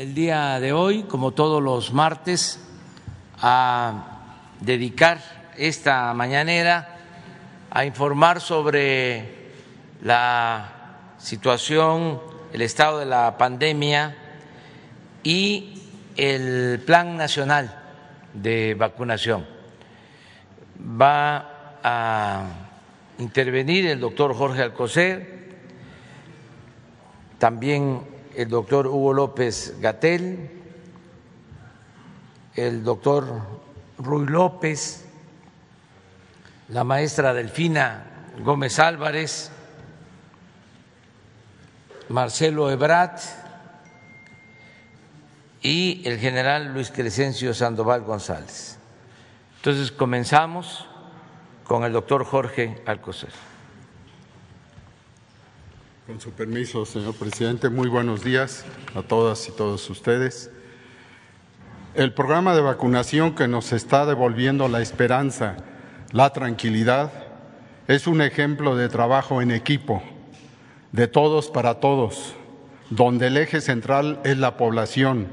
el día de hoy, como todos los martes, a dedicar esta mañanera a informar sobre la situación, el estado de la pandemia y el Plan Nacional de Vacunación. Va a intervenir el doctor Jorge Alcocer, también el doctor Hugo López Gatel, el doctor Ruy López, la maestra Delfina Gómez Álvarez, Marcelo Ebrat y el general Luis Crescencio Sandoval González. Entonces comenzamos con el doctor Jorge Alcocer. Con su permiso, señor presidente, muy buenos días a todas y todos ustedes. El programa de vacunación que nos está devolviendo la esperanza, la tranquilidad, es un ejemplo de trabajo en equipo, de todos para todos, donde el eje central es la población.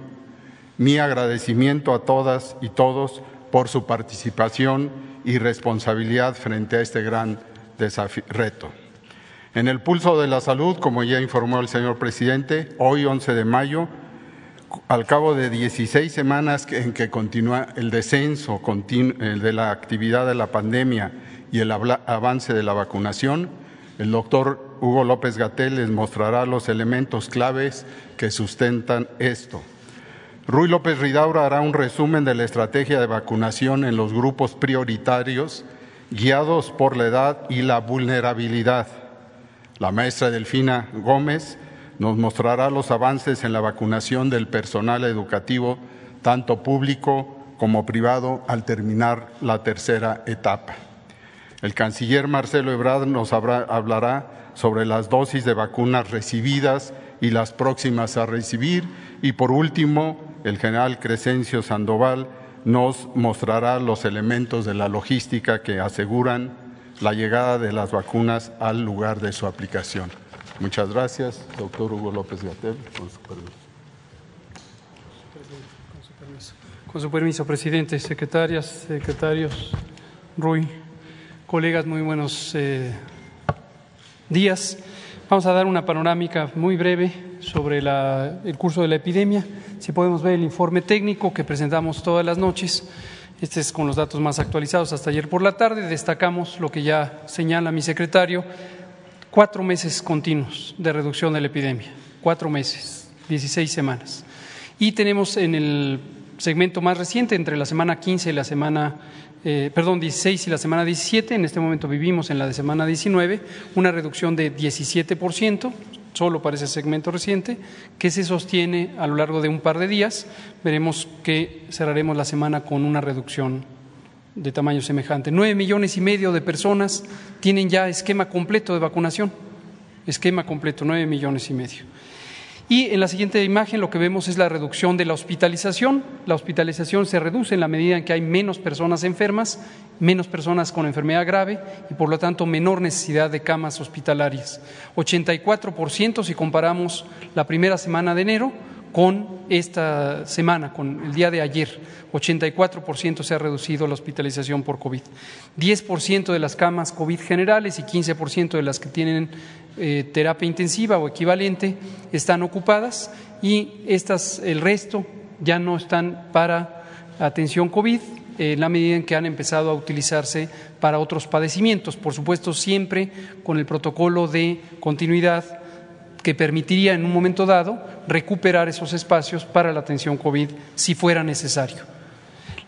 Mi agradecimiento a todas y todos por su participación y responsabilidad frente a este gran reto. En el pulso de la salud, como ya informó el señor presidente, hoy 11 de mayo, al cabo de 16 semanas en que continúa el descenso de la actividad de la pandemia y el avance de la vacunación, el doctor Hugo López Gatel les mostrará los elementos claves que sustentan esto. Ruy López Ridaura hará un resumen de la estrategia de vacunación en los grupos prioritarios guiados por la edad y la vulnerabilidad. La maestra Delfina Gómez nos mostrará los avances en la vacunación del personal educativo, tanto público como privado, al terminar la tercera etapa. El canciller Marcelo Ebrard nos hablará sobre las dosis de vacunas recibidas y las próximas a recibir. Y por último, el general Crescencio Sandoval nos mostrará los elementos de la logística que aseguran la llegada de las vacunas al lugar de su aplicación. Muchas gracias, doctor Hugo López Gatel, con su permiso. Con su permiso, presidente, secretarias, secretarios, Rui, colegas, muy buenos eh, días. Vamos a dar una panorámica muy breve sobre el curso de la epidemia. Si podemos ver el informe técnico que presentamos todas las noches este es con los datos más actualizados hasta ayer por la tarde. Destacamos lo que ya señala mi secretario, cuatro meses continuos de reducción de la epidemia, cuatro meses, 16 semanas. Y tenemos en el segmento más reciente, entre la semana 15 y la semana, eh, perdón, 16 y la semana 17, en este momento vivimos en la de semana 19, una reducción de 17 solo para ese segmento reciente, que se sostiene a lo largo de un par de días. Veremos que cerraremos la semana con una reducción de tamaño semejante. Nueve millones y medio de personas tienen ya esquema completo de vacunación. Esquema completo, nueve millones y medio. Y en la siguiente imagen lo que vemos es la reducción de la hospitalización. La hospitalización se reduce en la medida en que hay menos personas enfermas, menos personas con enfermedad grave y por lo tanto menor necesidad de camas hospitalarias. 84% si comparamos la primera semana de enero con esta semana, con el día de ayer. 84% se ha reducido la hospitalización por COVID. 10% de las camas COVID generales y 15% de las que tienen eh, terapia intensiva o equivalente están ocupadas y estas, el resto ya no están para atención COVID en la medida en que han empezado a utilizarse para otros padecimientos, por supuesto siempre con el protocolo de continuidad que permitiría en un momento dado recuperar esos espacios para la atención COVID si fuera necesario.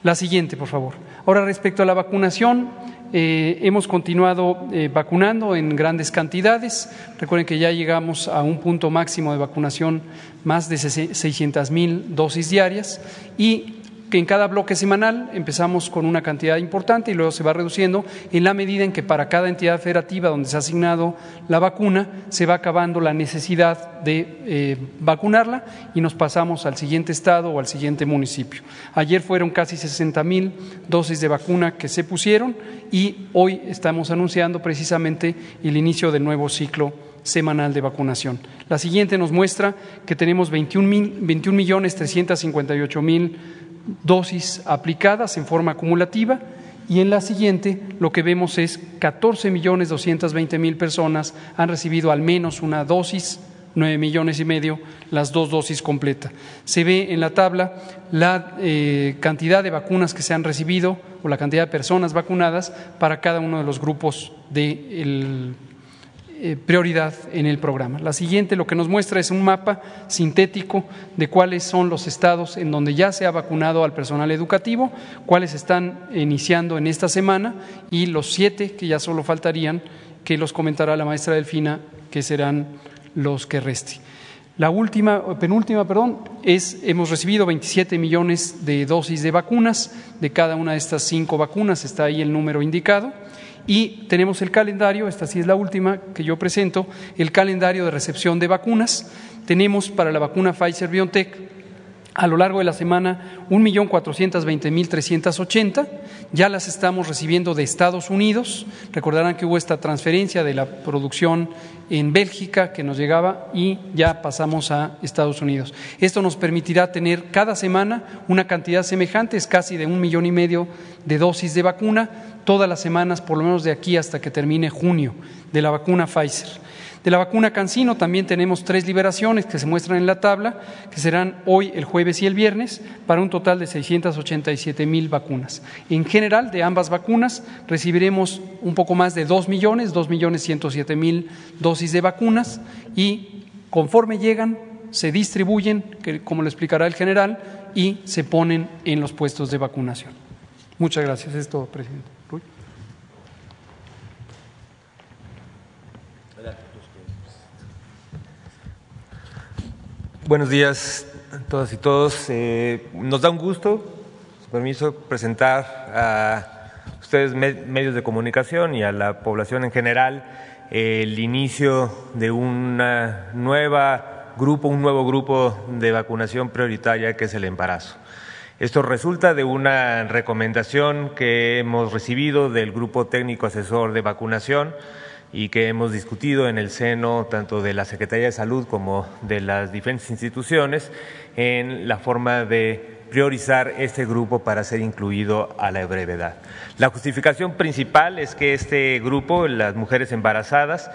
La siguiente, por favor. Ahora, respecto a la vacunación, eh, hemos continuado eh, vacunando en grandes cantidades. Recuerden que ya llegamos a un punto máximo de vacunación, más de 600 mil dosis diarias, y que en cada bloque semanal empezamos con una cantidad importante y luego se va reduciendo en la medida en que para cada entidad federativa donde se ha asignado la vacuna se va acabando la necesidad de eh, vacunarla y nos pasamos al siguiente estado o al siguiente municipio. Ayer fueron casi 60 mil dosis de vacuna que se pusieron y hoy estamos anunciando precisamente el inicio del nuevo ciclo semanal de vacunación. La siguiente nos muestra que tenemos 21, millones 358 mil dosis aplicadas en forma acumulativa y en la siguiente lo que vemos es 14 millones 220 mil personas han recibido al menos una dosis, 9 millones y medio las dos dosis completas. Se ve en la tabla la eh, cantidad de vacunas que se han recibido o la cantidad de personas vacunadas para cada uno de los grupos del eh, prioridad en el programa. La siguiente lo que nos muestra es un mapa sintético de cuáles son los estados en donde ya se ha vacunado al personal educativo, cuáles están iniciando en esta semana y los siete que ya solo faltarían, que los comentará la maestra Delfina, que serán los que resten. La última, penúltima, perdón, es hemos recibido 27 millones de dosis de vacunas de cada una de estas cinco vacunas, está ahí el número indicado. Y tenemos el calendario, esta sí es la última que yo presento, el calendario de recepción de vacunas. Tenemos para la vacuna Pfizer BioNTech a lo largo de la semana 1.420.380. Ya las estamos recibiendo de Estados Unidos. Recordarán que hubo esta transferencia de la producción en Bélgica que nos llegaba y ya pasamos a Estados Unidos. Esto nos permitirá tener cada semana una cantidad semejante, es casi de un millón y medio de dosis de vacuna todas las semanas, por lo menos de aquí hasta que termine junio, de la vacuna Pfizer. De la vacuna Cancino también tenemos tres liberaciones que se muestran en la tabla, que serán hoy, el jueves y el viernes, para un total de 687 mil vacunas. En general, de ambas vacunas recibiremos un poco más de 2 millones, 2 millones 107 mil dosis de vacunas y conforme llegan, se distribuyen, como lo explicará el general, y se ponen en los puestos de vacunación. Muchas gracias. Es todo, presidente. Buenos días a todas y todos. Eh, nos da un gusto, su permiso, presentar a ustedes medios de comunicación y a la población en general el inicio de una nueva grupo, un nuevo grupo de vacunación prioritaria que es el embarazo. Esto resulta de una recomendación que hemos recibido del Grupo Técnico Asesor de Vacunación y que hemos discutido en el seno tanto de la Secretaría de Salud como de las diferentes instituciones en la forma de priorizar este grupo para ser incluido a la brevedad. La justificación principal es que este grupo, las mujeres embarazadas,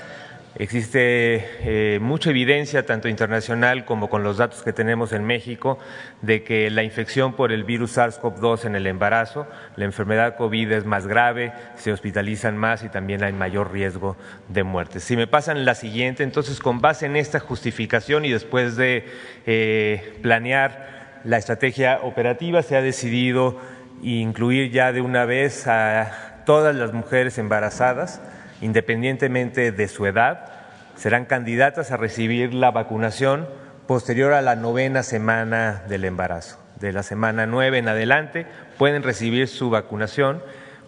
Existe eh, mucha evidencia, tanto internacional como con los datos que tenemos en México, de que la infección por el virus SARS-CoV-2 en el embarazo, la enfermedad COVID es más grave, se hospitalizan más y también hay mayor riesgo de muerte. Si me pasan la siguiente, entonces con base en esta justificación y después de eh, planear la estrategia operativa, se ha decidido incluir ya de una vez a todas las mujeres embarazadas independientemente de su edad, serán candidatas a recibir la vacunación posterior a la novena semana del embarazo. De la semana nueve en adelante pueden recibir su vacunación,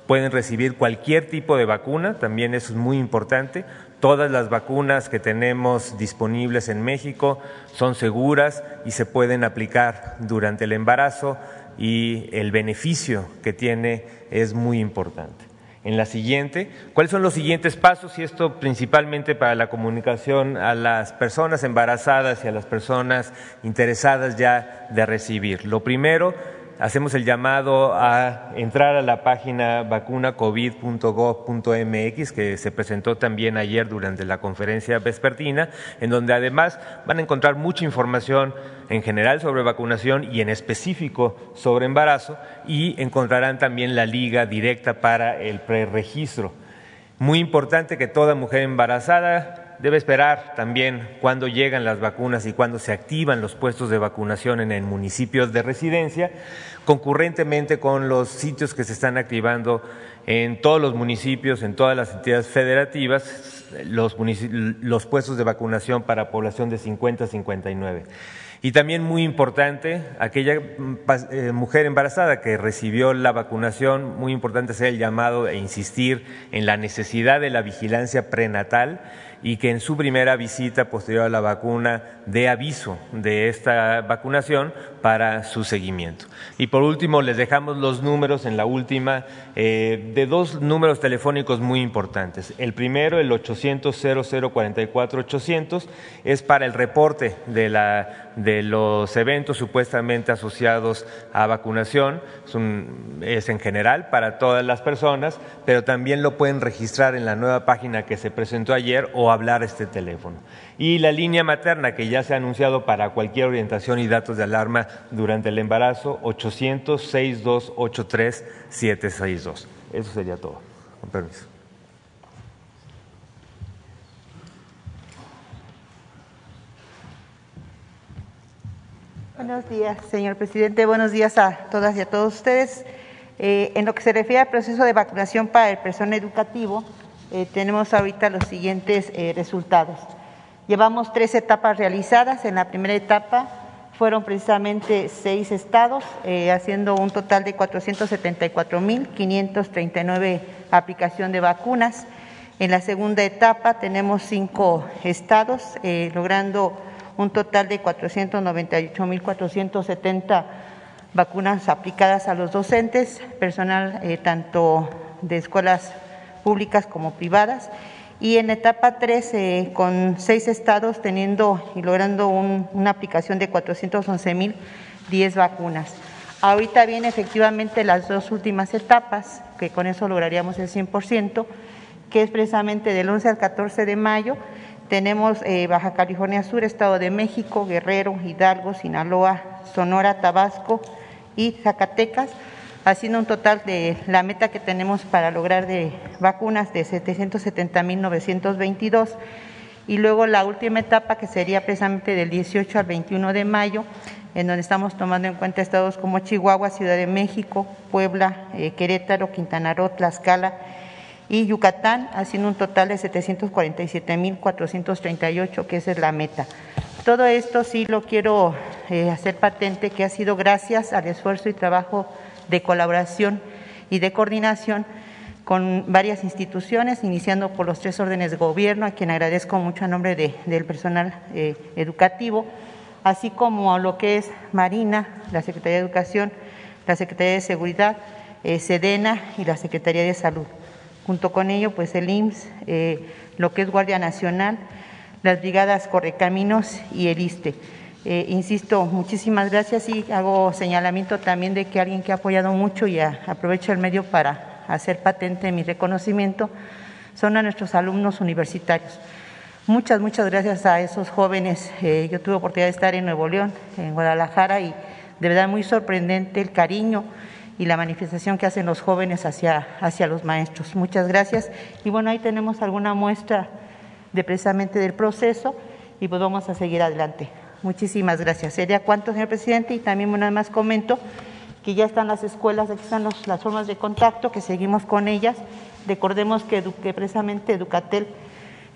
pueden recibir cualquier tipo de vacuna, también eso es muy importante. Todas las vacunas que tenemos disponibles en México son seguras y se pueden aplicar durante el embarazo y el beneficio que tiene es muy importante en la siguiente. ¿Cuáles son los siguientes pasos? Y esto principalmente para la comunicación a las personas embarazadas y a las personas interesadas ya de recibir. Lo primero, hacemos el llamado a entrar a la página vacunacovid.gov.mx que se presentó también ayer durante la conferencia vespertina, en donde además van a encontrar mucha información en general sobre vacunación y en específico sobre embarazo y encontrarán también la liga directa para el preregistro. Muy importante que toda mujer embarazada debe esperar también cuándo llegan las vacunas y cuándo se activan los puestos de vacunación en el municipio de residencia, concurrentemente con los sitios que se están activando en todos los municipios, en todas las entidades federativas, los, los puestos de vacunación para población de 50 a 59. Y también muy importante, aquella mm, eh, mujer embarazada que recibió la vacunación, muy importante hacer el llamado e insistir en la necesidad de la vigilancia prenatal y que en su primera visita posterior a la vacuna dé aviso de esta vacunación para su seguimiento. Y por último, les dejamos los números en la última eh, de dos números telefónicos muy importantes. El primero, el 800 0044 800, es para el reporte de, la, de los eventos supuestamente asociados a vacunación. Es, en general para todas las personas, pero también lo pueden registrar en la nueva página que se presentó ayer o hablar este teléfono. Y la línea materna que ya se ha anunciado para cualquier orientación y datos de alarma durante el embarazo, 800-6283-762. Eso sería todo. Con permiso. Buenos días, señor presidente. Buenos días a todas y a todos ustedes. Eh, en lo que se refiere al proceso de vacunación para el personal educativo, eh, tenemos ahorita los siguientes eh, resultados. Llevamos tres etapas realizadas. En la primera etapa fueron precisamente seis estados, haciendo un total de 474.539 aplicación de vacunas. En la segunda etapa tenemos cinco estados, logrando un total de 498.470 vacunas aplicadas a los docentes, personal tanto de escuelas públicas como privadas. Y en etapa 3, eh, con seis estados teniendo y logrando una aplicación de 411.010 vacunas. Ahorita vienen efectivamente las dos últimas etapas, que con eso lograríamos el 100%, que es precisamente del 11 al 14 de mayo. Tenemos eh, Baja California Sur, Estado de México, Guerrero, Hidalgo, Sinaloa, Sonora, Tabasco y Zacatecas haciendo un total de la meta que tenemos para lograr de vacunas de 770.922 y luego la última etapa que sería precisamente del 18 al 21 de mayo, en donde estamos tomando en cuenta estados como Chihuahua, Ciudad de México, Puebla, eh, Querétaro, Quintana Roo, Tlaxcala y Yucatán, haciendo un total de 747.438, que esa es la meta. Todo esto sí lo quiero eh, hacer patente, que ha sido gracias al esfuerzo y trabajo de colaboración y de coordinación con varias instituciones, iniciando por los tres órdenes de gobierno, a quien agradezco mucho a nombre del personal eh, educativo, así como lo que es Marina, la Secretaría de Educación, la Secretaría de Seguridad, eh, Sedena y la Secretaría de Salud. Junto con ello, pues el IMSS, eh, lo que es Guardia Nacional, las brigadas Correcaminos y el ISTE. Eh, insisto, muchísimas gracias y hago señalamiento también de que alguien que ha apoyado mucho y aprovecho el medio para hacer patente mi reconocimiento son a nuestros alumnos universitarios. Muchas, muchas gracias a esos jóvenes. Eh, yo tuve oportunidad de estar en Nuevo León, en Guadalajara, y de verdad muy sorprendente el cariño y la manifestación que hacen los jóvenes hacia, hacia los maestros. Muchas gracias. Y bueno, ahí tenemos alguna muestra de precisamente del proceso y pues vamos a seguir adelante. Muchísimas gracias. Sería cuánto, señor presidente, y también nada más comento que ya están las escuelas, aquí están las formas de contacto, que seguimos con ellas. Recordemos que, precisamente Educatel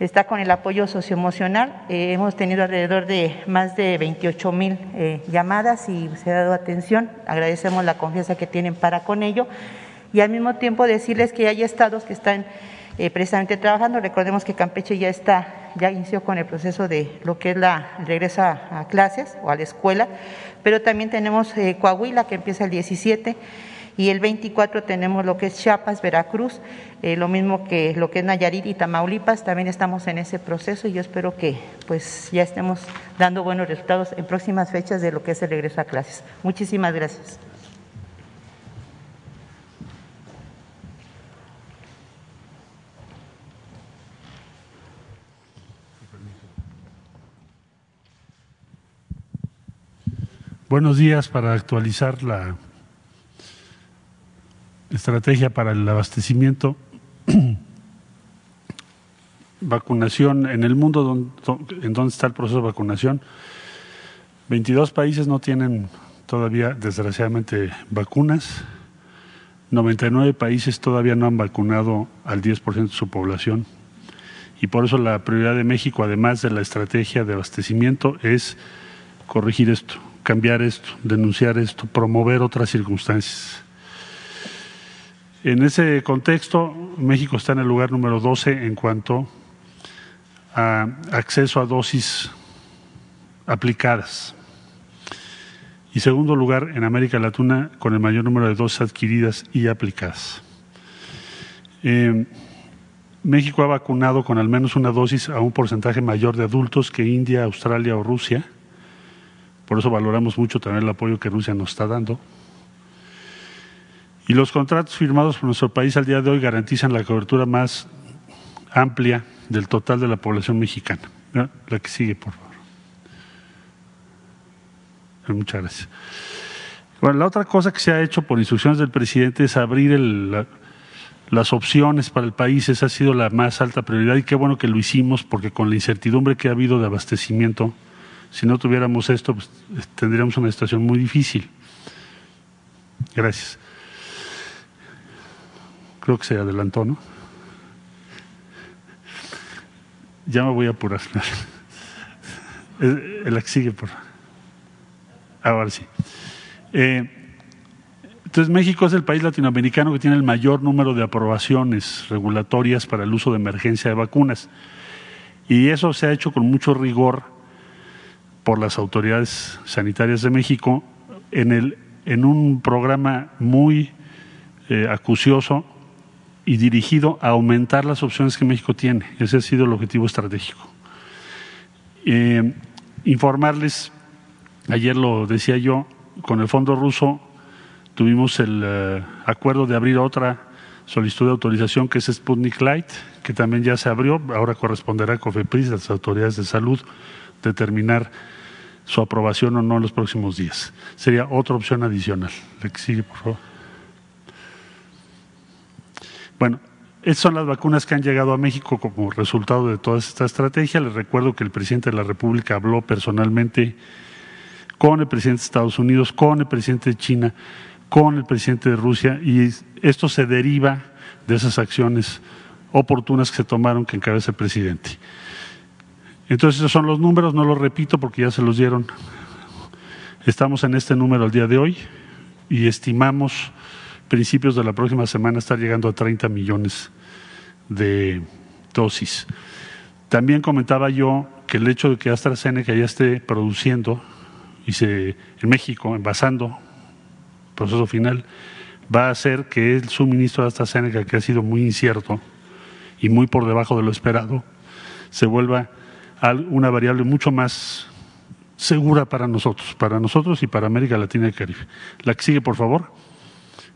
está con el apoyo socioemocional. Eh, hemos tenido alrededor de más de 28 mil eh, llamadas y se ha dado atención. Agradecemos la confianza que tienen para con ello. Y al mismo tiempo decirles que hay estados que están eh, precisamente trabajando. Recordemos que Campeche ya está ya inició con el proceso de lo que es la regreso a, clases o a la escuela, pero también tenemos eh, Coahuila que empieza el 17 y el 24 tenemos lo que es Chiapas, Veracruz, eh, lo mismo que lo que es Nayarit y Tamaulipas, también estamos en ese proceso y yo espero que pues ya estemos dando buenos resultados en próximas fechas de lo que es el regreso a clases. Muchísimas gracias. Buenos días para actualizar la estrategia para el abastecimiento. vacunación en el mundo, ¿en dónde está el proceso de vacunación? 22 países no tienen todavía, desgraciadamente, vacunas. 99 países todavía no han vacunado al 10% de su población. Y por eso la prioridad de México, además de la estrategia de abastecimiento, es corregir esto, cambiar esto, denunciar esto, promover otras circunstancias. En ese contexto, México está en el lugar número 12 en cuanto a acceso a dosis aplicadas. Y segundo lugar, en América Latina, con el mayor número de dosis adquiridas y aplicadas. Eh, México ha vacunado con al menos una dosis a un porcentaje mayor de adultos que India, Australia o Rusia. Por eso valoramos mucho también el apoyo que Rusia nos está dando. Y los contratos firmados por nuestro país al día de hoy garantizan la cobertura más amplia del total de la población mexicana. La que sigue, por favor. Muchas gracias. Bueno, la otra cosa que se ha hecho por instrucciones del presidente es abrir las opciones para el país, esa ha sido la más alta prioridad y qué bueno que lo hicimos porque con la incertidumbre que ha habido de abastecimiento, si no tuviéramos esto, pues, tendríamos una situación muy difícil. Gracias. Creo que se adelantó, ¿no? Ya me voy a apurar. El que sigue, por Ahora sí. Eh, entonces México es el país latinoamericano que tiene el mayor número de aprobaciones regulatorias para el uso de emergencia de vacunas. Y eso se ha hecho con mucho rigor por las autoridades sanitarias de México en, el, en un programa muy eh, acucioso y dirigido a aumentar las opciones que México tiene. Ese ha sido el objetivo estratégico. Eh, informarles, ayer lo decía yo, con el Fondo Ruso tuvimos el eh, acuerdo de abrir otra solicitud de autorización que es Sputnik Light, que también ya se abrió, ahora corresponderá a COFEPRIS, a las autoridades de salud, determinar su aprobación o no en los próximos días. Sería otra opción adicional. Que sigue, por favor. Bueno, estas son las vacunas que han llegado a México como resultado de toda esta estrategia. Les recuerdo que el presidente de la República habló personalmente con el presidente de Estados Unidos, con el presidente de China, con el presidente de Rusia y esto se deriva de esas acciones oportunas que se tomaron que encabeza el presidente. Entonces, esos son los números, no los repito porque ya se los dieron. Estamos en este número el día de hoy y estimamos principios de la próxima semana estar llegando a 30 millones de dosis. También comentaba yo que el hecho de que AstraZeneca ya esté produciendo y se en México envasando proceso final va a hacer que el suministro de AstraZeneca, que ha sido muy incierto y muy por debajo de lo esperado, se vuelva una variable mucho más segura para nosotros, para nosotros y para América Latina y Caribe. La que sigue, por favor.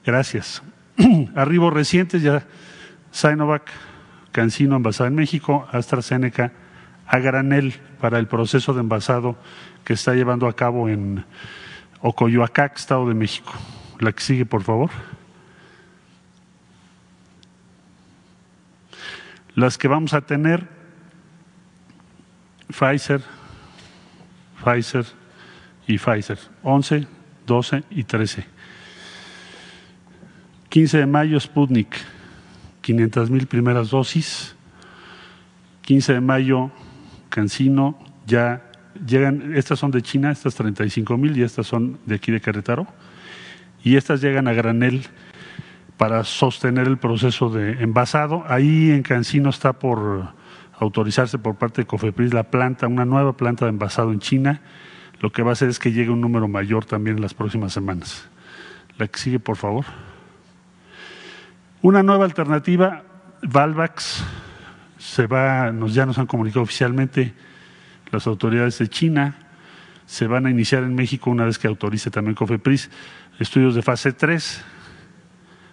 Gracias. Arribos recientes ya Sinovac, Cancino envasado en México, AstraZeneca a granel para el proceso de envasado que está llevando a cabo en Ocoyoacac, Estado de México. La que sigue, por favor. Las que vamos a tener, Pfizer, Pfizer y Pfizer, 11, 12 y 13. 15 de mayo, Sputnik, 500 mil primeras dosis. 15 de mayo, Cancino, ya llegan, estas son de China, estas 35 mil y estas son de aquí de Querétaro y estas llegan a granel para sostener el proceso de envasado. Ahí en Cancino está por autorizarse por parte de Cofepris la planta, una nueva planta de envasado en China. Lo que va a hacer es que llegue un número mayor también en las próximas semanas. La que sigue, por favor. Una nueva alternativa, Valvax, se va, ya nos han comunicado oficialmente las autoridades de China, se van a iniciar en México una vez que autorice también Cofepris estudios de fase 3.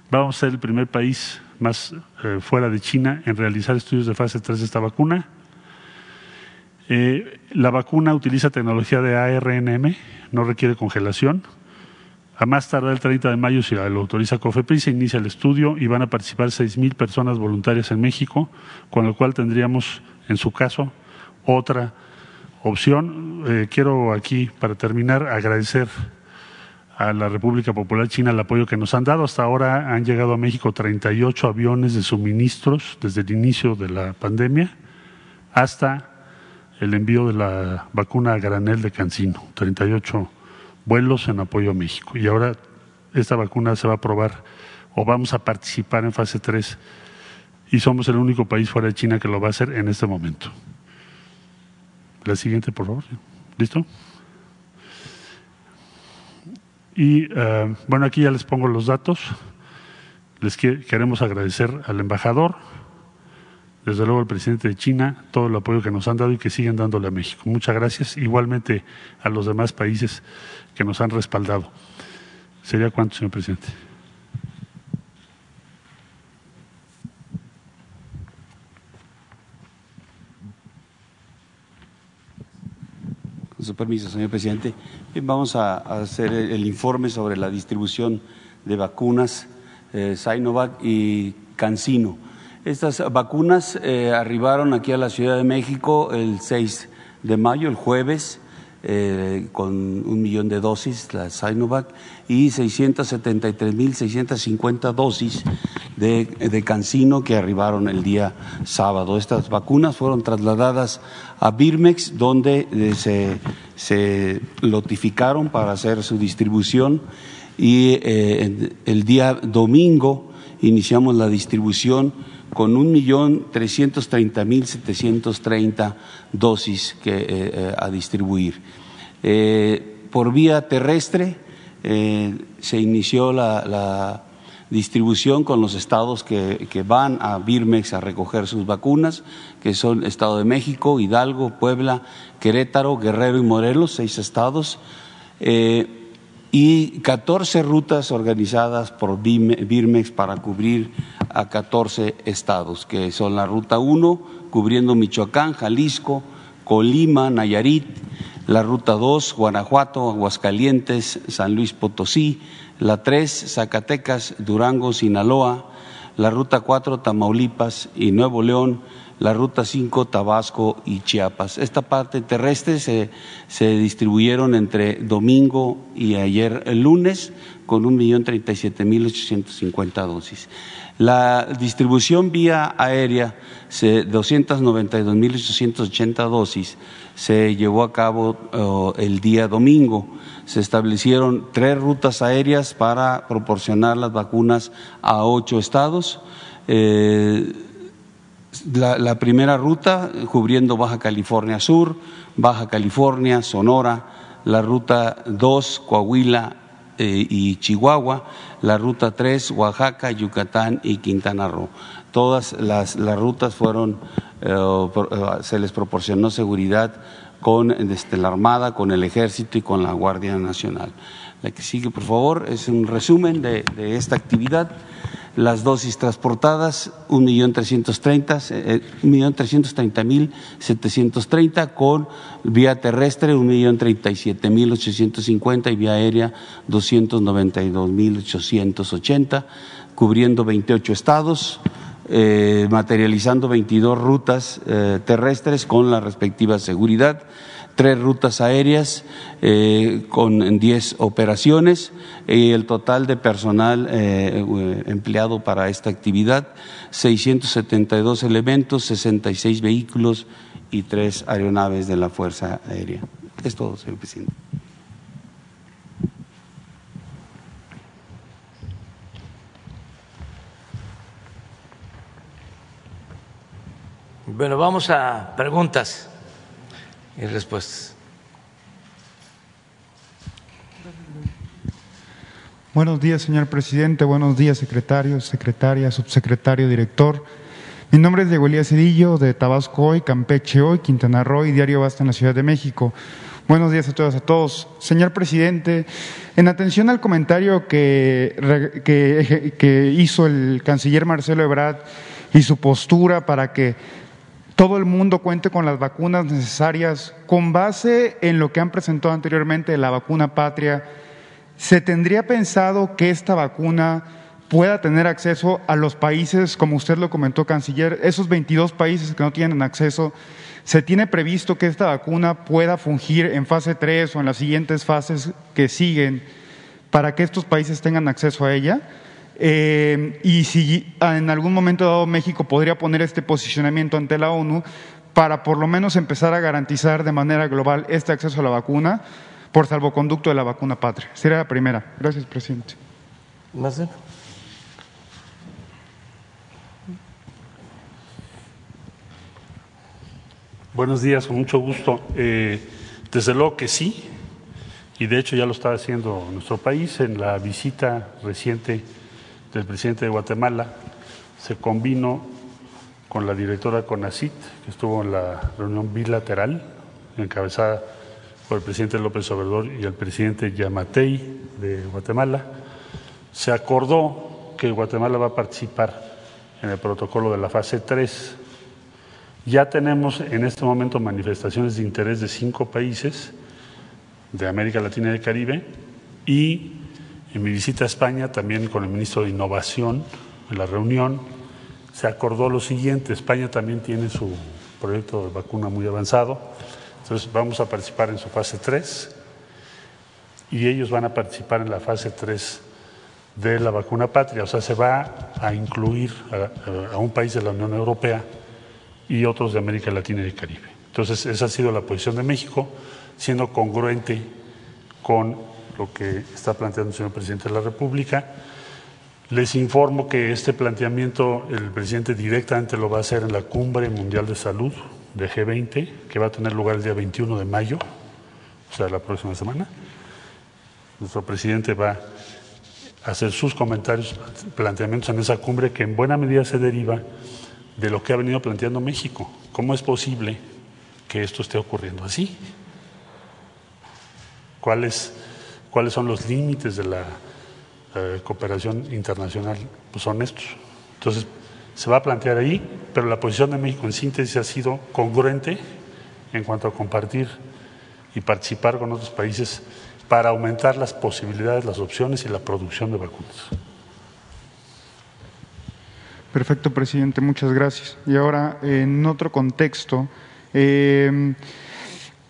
Vamos a ser el primer país más eh, fuera de China en realizar estudios de fase 3 de esta vacuna. Eh, la vacuna utiliza tecnología de ARNM, no requiere congelación. A más tardar el 30 de mayo, si lo autoriza COFEPRIS, se inicia el estudio y van a participar 6.000 personas voluntarias en México, con lo cual tendríamos, en su caso, otra opción. Eh, quiero aquí, para terminar, agradecer a la República Popular China el apoyo que nos han dado. Hasta ahora han llegado a México 38 aviones de suministros desde el inicio de la pandemia hasta el envío de la vacuna a granel de Cancino, 38 vuelos en apoyo a México. Y ahora esta vacuna se va a probar o vamos a participar en fase 3 y somos el único país fuera de China que lo va a hacer en este momento. La siguiente, por favor. ¿Listo? Y eh, bueno, aquí ya les pongo los datos. Les queremos agradecer al embajador, desde luego al presidente de China, todo el apoyo que nos han dado y que siguen dándole a México. Muchas gracias. Igualmente a los demás países que nos han respaldado. ¿Sería cuánto, señor presidente? Con su permiso, señor presidente. vamos a, hacer el, informe sobre la distribución de vacunas eh, y Cancino. Estas vacunas eh, arribaron aquí a la Ciudad de México el 6 de mayo, el jueves, eh, con un millón de dosis, la Sinovac, y 673.650 dosis de, de Cancino que arribaron el día sábado. Estas vacunas fueron trasladadas a Birmex, donde eh, se, se lotificaron para hacer su distribución y eh, el día domingo iniciamos la distribución con un millón trescientos treinta mil setecientos treinta dosis que, eh, eh, a distribuir. por vía terrestre se inició la, distribución con los estados que, que, van a Birmex a recoger sus vacunas, que son Estado de México, Hidalgo, Puebla, Querétaro, Guerrero y Morelos, seis estados y 14 rutas organizadas por Birmex para cubrir a 14 estados, que son la ruta 1, cubriendo Michoacán, Jalisco, Colima, Nayarit, la ruta 2, Guanajuato, Aguascalientes, San Luis Potosí, la 3, Zacatecas, Durango, Sinaloa, la ruta 4, Tamaulipas y Nuevo León, la ruta 5 Tabasco y Chiapas. Esta parte terrestre se, se distribuyeron entre domingo y ayer el lunes con 1.037.850 dosis. La distribución vía aérea, 292.880 dosis, se llevó a cabo oh, el día domingo. Se establecieron tres rutas aéreas para proporcionar las vacunas a ocho estados. Eh, la, primera ruta cubriendo Baja California Sur, Baja California, Sonora, la ruta 2, Coahuila eh, y Chihuahua, la ruta 3, Oaxaca, Yucatán y Quintana Roo. Todas las, rutas fueron, eh, eh, se les proporcionó seguridad con este, la Armada, con el Ejército y con la Guardia Nacional. La que sigue, por favor, es un resumen de esta actividad las dosis transportadas, 1.330.730 eh, con vía terrestre, 1.037.850 y vía aérea, 292.880, cubriendo 28 estados. Eh, materializando 22 rutas eh, terrestres con la respectiva seguridad tres rutas aéreas eh, con 10 operaciones y el total de personal eh, empleado para esta actividad, 672 elementos, 66 vehículos y tres aeronaves de la Fuerza Aérea. Es todo, señor presidente. Bueno, vamos a preguntas y respuestas. Buenos días, señor presidente. Buenos días, secretario, secretaria, subsecretario, director. Mi nombre es Diego Elías Cedillo, de Tabasco Hoy, Campeche Hoy, Quintana Roo y Diario Basta en la Ciudad de México. Buenos días a todas, a todos. Señor presidente, en atención al comentario que, que, que hizo el canciller Marcelo Ebrard y su postura para que todo el mundo cuente con las vacunas necesarias con base en lo que han presentado anteriormente la vacuna patria, ¿se tendría pensado que esta vacuna pueda tener acceso a los países, como usted lo comentó, canciller, esos 22 países que no tienen acceso? ¿Se tiene previsto que esta vacuna pueda fungir en fase 3 o en las siguientes fases que siguen para que estos países tengan acceso a ella? Eh, y si en algún momento dado México podría poner este posicionamiento ante la ONU para por lo menos empezar a garantizar de manera global este acceso a la vacuna por salvoconducto de la vacuna patria? Sería la primera. Gracias, presidente. Buenos días, con mucho gusto. Eh, desde luego que sí, y de hecho ya lo está haciendo nuestro país en la visita reciente del presidente de Guatemala. Se combinó con la directora CONACIT, que estuvo en la reunión bilateral encabezada por el presidente López Obrador y el presidente Yamatei de Guatemala. Se acordó que Guatemala va a participar en el protocolo de la fase 3 ya tenemos en este momento manifestaciones de interés de cinco países de América Latina y del Caribe y en mi visita a España también con el ministro de Innovación en la reunión se acordó lo siguiente, España también tiene su proyecto de vacuna muy avanzado, entonces vamos a participar en su fase 3 y ellos van a participar en la fase 3 de la vacuna patria, o sea, se va a incluir a, a un país de la Unión Europea y otros de América Latina y el Caribe. Entonces, esa ha sido la posición de México, siendo congruente con lo que está planteando el señor presidente de la República. Les informo que este planteamiento el presidente directamente lo va a hacer en la Cumbre Mundial de Salud de G20, que va a tener lugar el día 21 de mayo, o sea, la próxima semana. Nuestro presidente va a hacer sus comentarios, planteamientos en esa cumbre que en buena medida se deriva de lo que ha venido planteando México. ¿Cómo es posible que esto esté ocurriendo así? ¿Cuáles, cuáles son los límites de la eh, cooperación internacional? Pues son estos. Entonces, se va a plantear ahí, pero la posición de México en síntesis ha sido congruente en cuanto a compartir y participar con otros países para aumentar las posibilidades, las opciones y la producción de vacunas. Perfecto, presidente, muchas gracias. Y ahora, en otro contexto, eh,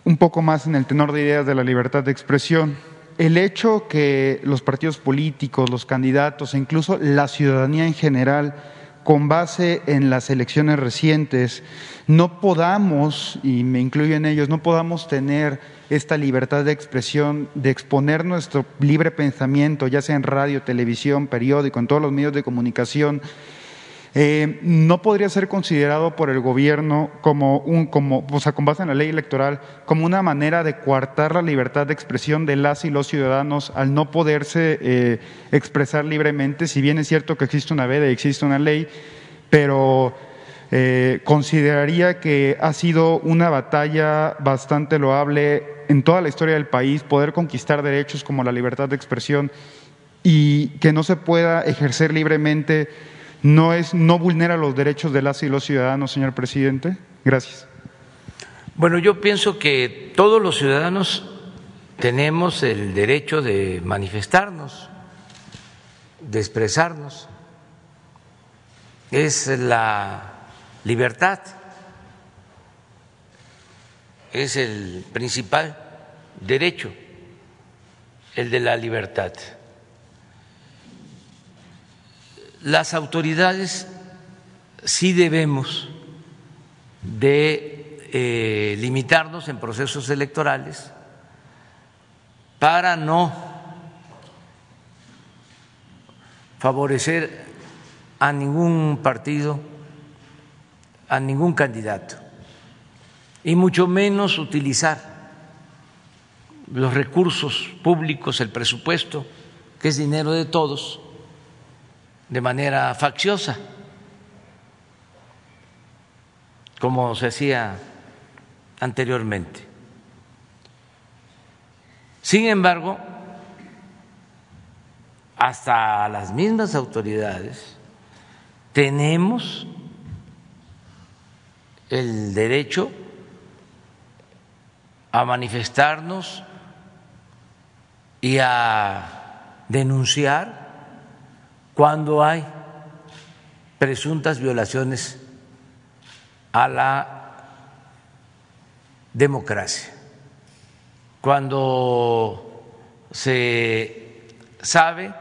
un poco más en el tenor de ideas de la libertad de expresión, el hecho que los partidos políticos, los candidatos e incluso la ciudadanía en general, con base en las elecciones recientes, no podamos, y me incluyo en ellos, no podamos tener esta libertad de expresión, de exponer nuestro libre pensamiento, ya sea en radio, televisión, periódico, en todos los medios de comunicación, eh, no podría ser considerado por el gobierno como un, como, o sea, con base en la ley electoral, como una manera de coartar la libertad de expresión de las y los ciudadanos al no poderse eh, expresar libremente, si bien es cierto que existe una veda y existe una ley, pero eh, consideraría que ha sido una batalla bastante loable en toda la historia del país poder conquistar derechos como la libertad de expresión y que no se pueda ejercer libremente no, es, no vulnera los derechos de las y los ciudadanos, señor presidente? Gracias. Bueno, yo pienso que todos los ciudadanos tenemos el derecho de manifestarnos, de expresarnos. Es la libertad, es el principal derecho, el de la libertad las autoridades sí debemos de eh, limitarnos en procesos electorales para no favorecer a ningún partido, a ningún candidato, y mucho menos utilizar los recursos públicos, el presupuesto, que es dinero de todos, de manera facciosa, como se hacía anteriormente. Sin embargo, hasta las mismas autoridades tenemos el derecho a manifestarnos y a denunciar cuando hay presuntas violaciones a la democracia, cuando se sabe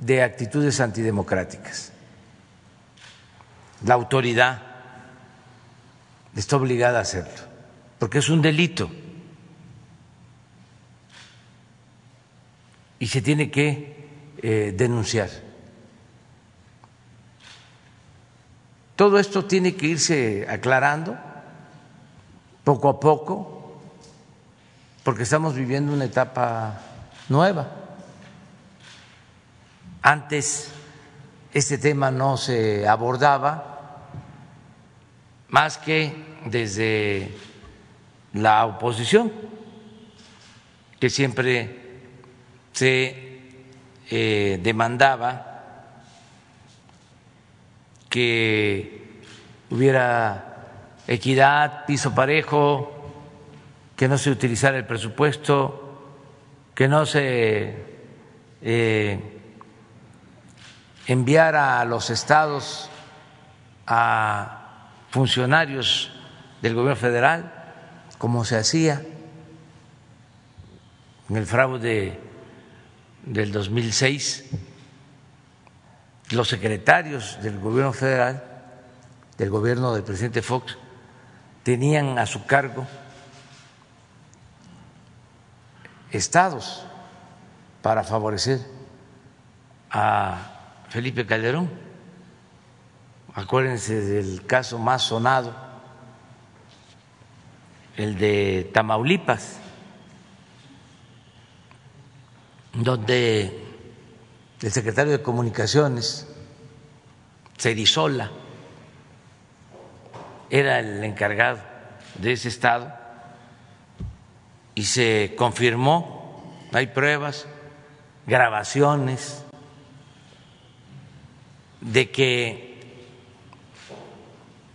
de actitudes antidemocráticas. La autoridad está obligada a hacerlo, porque es un delito. Y se tiene que eh, denunciar. Todo esto tiene que irse aclarando poco a poco, porque estamos viviendo una etapa nueva. Antes este tema no se abordaba más que desde la oposición, que siempre se eh, demandaba que hubiera equidad, piso parejo, que no se utilizara el presupuesto, que no se eh, enviar a los estados a funcionarios del gobierno federal, como se hacía en el fraude del 2006, los secretarios del gobierno federal, del gobierno del presidente Fox, tenían a su cargo estados para favorecer a Felipe Calderón. Acuérdense del caso más sonado, el de Tamaulipas, donde el secretario de Comunicaciones, Cerizola, era el encargado de ese estado y se confirmó, hay pruebas, grabaciones, de que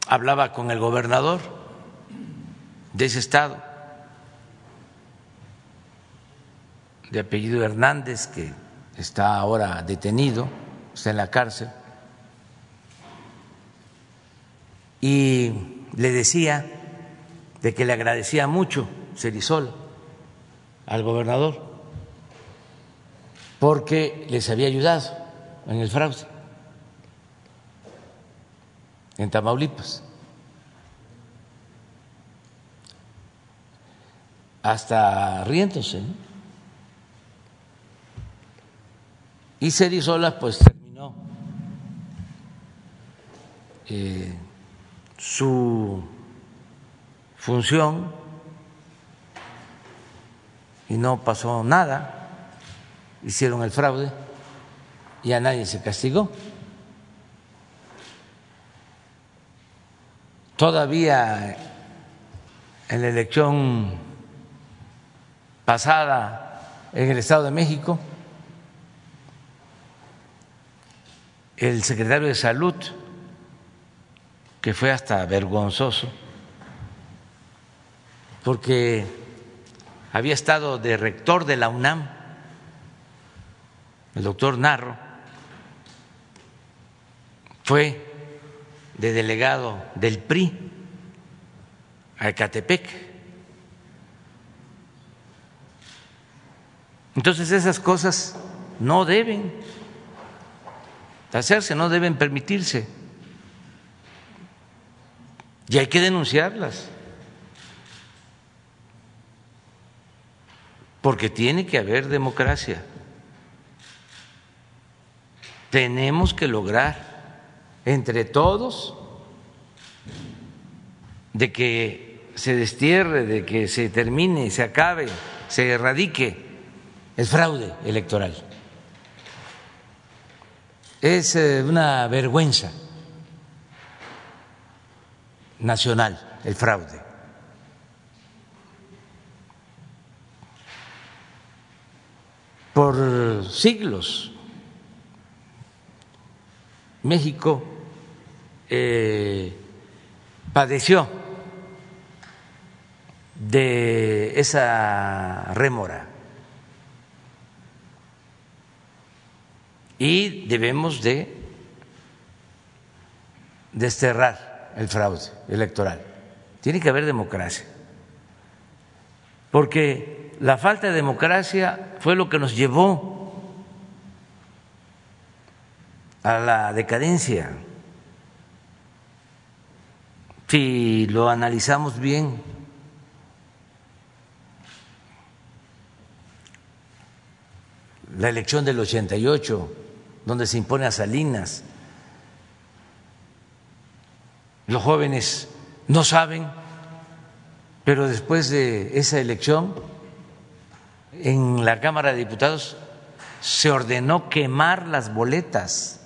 hablaba con el gobernador de ese estado, de apellido Hernández, que está ahora detenido, está en la cárcel, y le decía de que le agradecía mucho Cerisol al gobernador porque les había ayudado en el fraude en Tamaulipas. Hasta riéndose. Y Cerizola pues terminó eh, su función y no pasó nada, hicieron el fraude y a nadie se castigó. Todavía en la elección pasada en el Estado de México, el secretario de Salud, que fue hasta vergonzoso, porque había estado de rector de la UNAM, el doctor Narro, fue de delegado del PRI a Ecatepec. Entonces esas cosas no deben hacerse, no deben permitirse. Y hay que denunciarlas. Porque tiene que haber democracia. Tenemos que lograr entre todos de que se destierre, de que se termine, se acabe, se erradique el fraude electoral. Es eh, una vergüenza nacional el fraude. Por siglos México eh, padeció de esa rémora y debemos de desterrar el fraude electoral. Tiene que haber democracia, porque la falta de democracia fue lo que nos llevó a la decadencia si lo analizamos bien, la elección del 88, donde se impone a Salinas, los jóvenes no saben, pero después de esa elección, en la Cámara de Diputados se ordenó quemar las boletas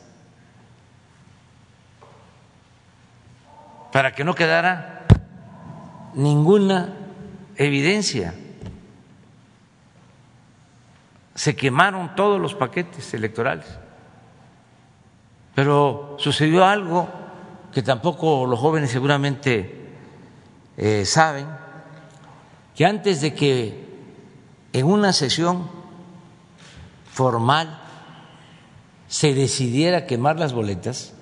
para que no quedara ninguna evidencia. Se quemaron todos los paquetes electorales. Pero sucedió algo que tampoco los jóvenes seguramente eh, saben, que antes de que en una sesión formal se decidiera quemar las boletas,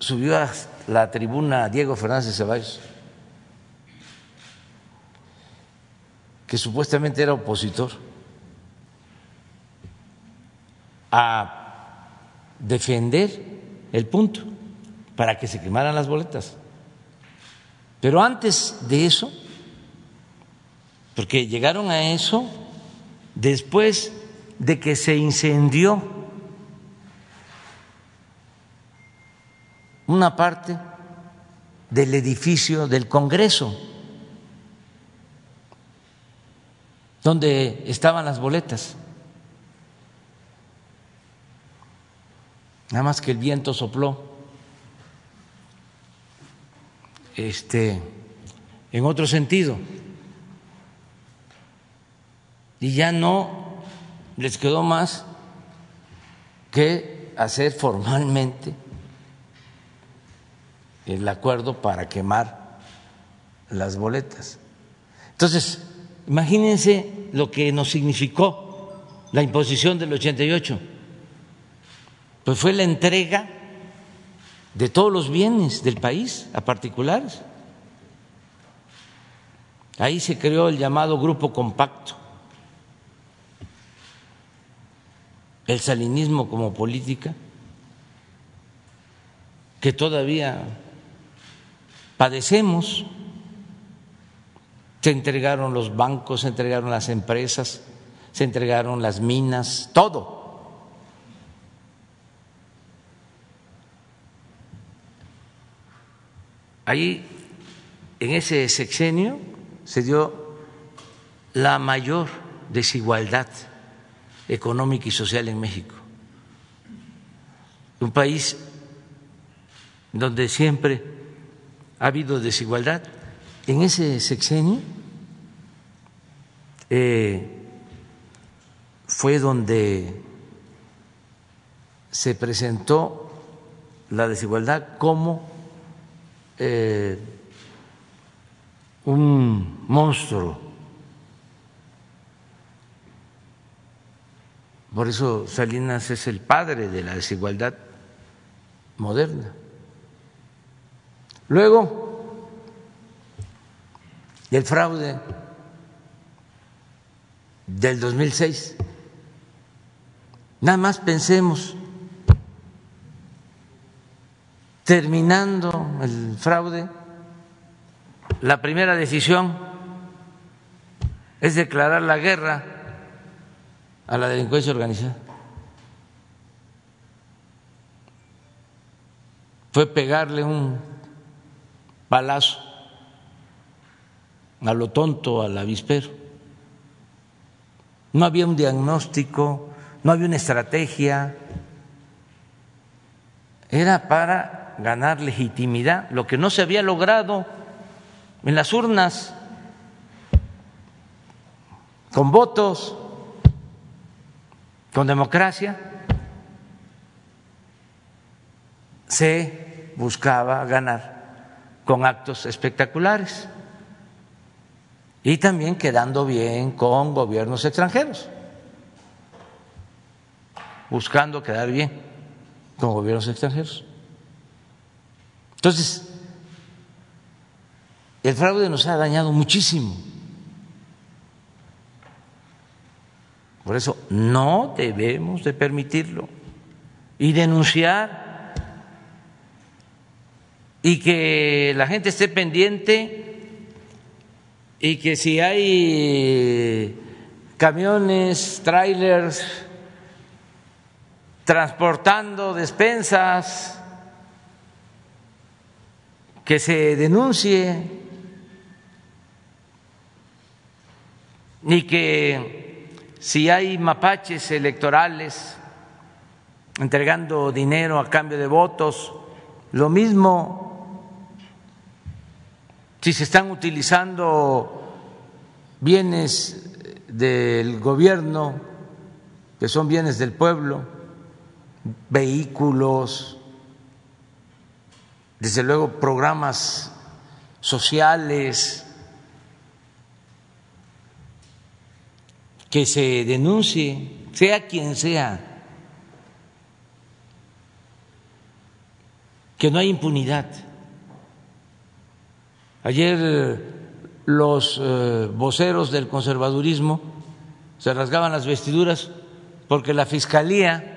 subió a la tribuna Diego Fernández de Ceballos, que supuestamente era opositor, a defender el punto para que se quemaran las boletas. Pero antes de eso, porque llegaron a eso después de que se incendió una parte del edificio del Congreso, donde estaban las boletas. Nada más que el viento sopló este en otro sentido y ya no les quedó más que hacer formalmente el acuerdo para quemar las boletas. Entonces, imagínense lo que nos significó la imposición del 88. Pues fue la entrega de todos los bienes del país a particulares. Ahí se creó el llamado grupo compacto el salinismo como política, que todavía padecemos. Se entregaron los bancos, se entregaron las empresas, se entregaron las minas, todo. Ahí, en ese sexenio, se dio la mayor desigualdad económica y social en México. Un país donde siempre ha habido desigualdad. En ese sexenio eh, fue donde se presentó la desigualdad como eh, un monstruo Por eso Salinas es el padre de la desigualdad moderna. Luego, el fraude del 2006. Nada más pensemos, terminando el fraude, la primera decisión es declarar la guerra a la delincuencia organizada. Fue pegarle un balazo a lo tonto al avispero. No había un diagnóstico, no había una estrategia. Era para ganar legitimidad, lo que no se había logrado en las urnas, con votos con democracia se buscaba ganar con actos espectaculares y también quedando bien con gobiernos extranjeros, buscando quedar bien con gobiernos extranjeros. Entonces, el fraude nos ha dañado muchísimo. Por eso no debemos de permitirlo y denunciar y que la gente esté pendiente y que si hay camiones, trailers transportando despensas, que se denuncie ni que si hay mapaches electorales entregando dinero a cambio de votos, lo mismo si se están utilizando bienes del gobierno, que son bienes del pueblo, vehículos, desde luego programas sociales, que se denuncie, sea quien sea, que no hay impunidad. Ayer los eh, voceros del conservadurismo se rasgaban las vestiduras porque la Fiscalía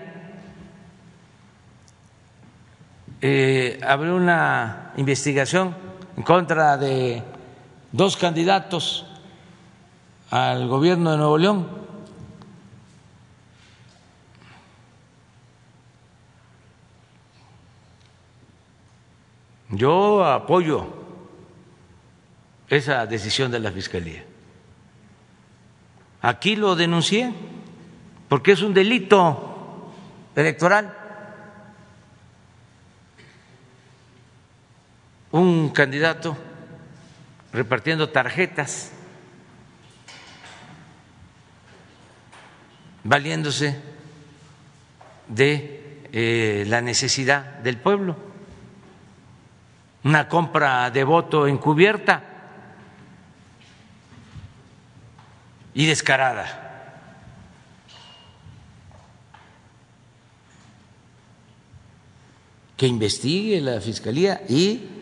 eh, abrió una investigación en contra de dos candidatos al gobierno de Nuevo León. Yo apoyo esa decisión de la Fiscalía. Aquí lo denuncié porque es un delito electoral. Un candidato repartiendo tarjetas, valiéndose de eh, la necesidad del pueblo, una compra de voto encubierta y descarada. Que investigue la Fiscalía y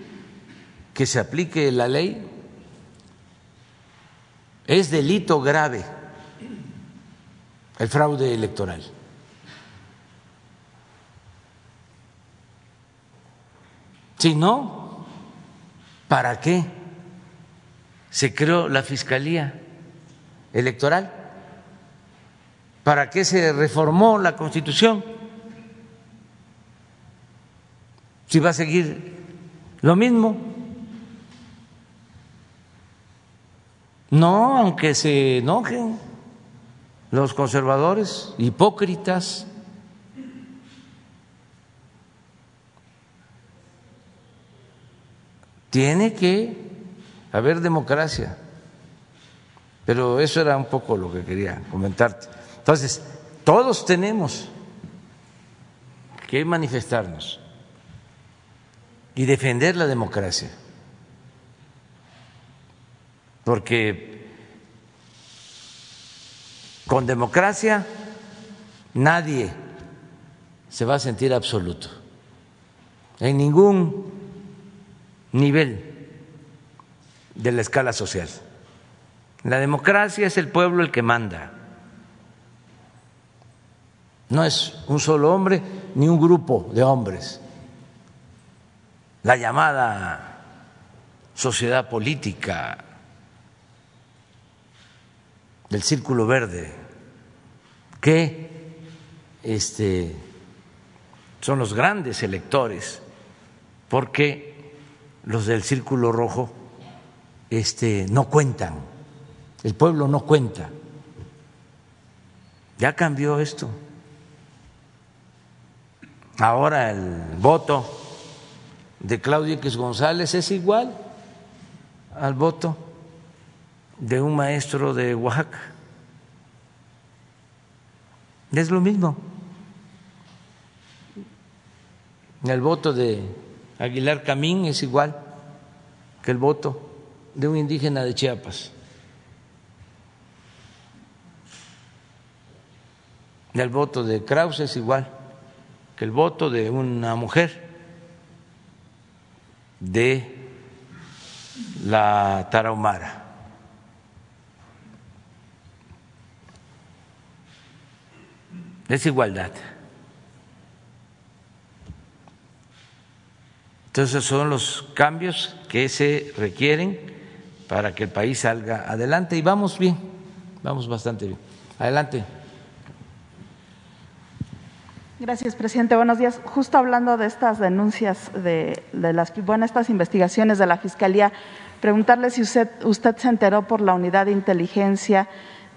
que se aplique la ley. Es delito grave el fraude electoral. Si no, ¿para qué se creó la Fiscalía? electoral. ¿Para qué se reformó la Constitución? Si va a seguir lo mismo. No, aunque se enojen los conservadores, hipócritas. Tiene que haber democracia. Pero eso era un poco lo que quería comentarte. Entonces, todos tenemos que manifestarnos y defender la democracia. Porque con democracia nadie se va a sentir absoluto, en ningún nivel de la escala social. La democracia es el pueblo el que manda. No es un solo hombre ni un grupo de hombres. La llamada sociedad política del círculo verde, que este, son los grandes electores, porque los del círculo rojo este, no cuentan el pueblo no cuenta. Ya cambió esto. Ahora el voto de Claudio X González es igual al voto de un maestro de Oaxaca. Es lo mismo. El voto de Aguilar Camín es igual que el voto de un indígena de Chiapas. el voto de Krause es igual que el voto de una mujer de la Tarahumara. Es igualdad. Entonces son los cambios que se requieren para que el país salga adelante y vamos bien, vamos bastante bien. Adelante. Gracias, presidente. Buenos días. Justo hablando de estas denuncias, de, las bueno, estas investigaciones de la Fiscalía, preguntarle si usted, usted se enteró por la unidad de inteligencia,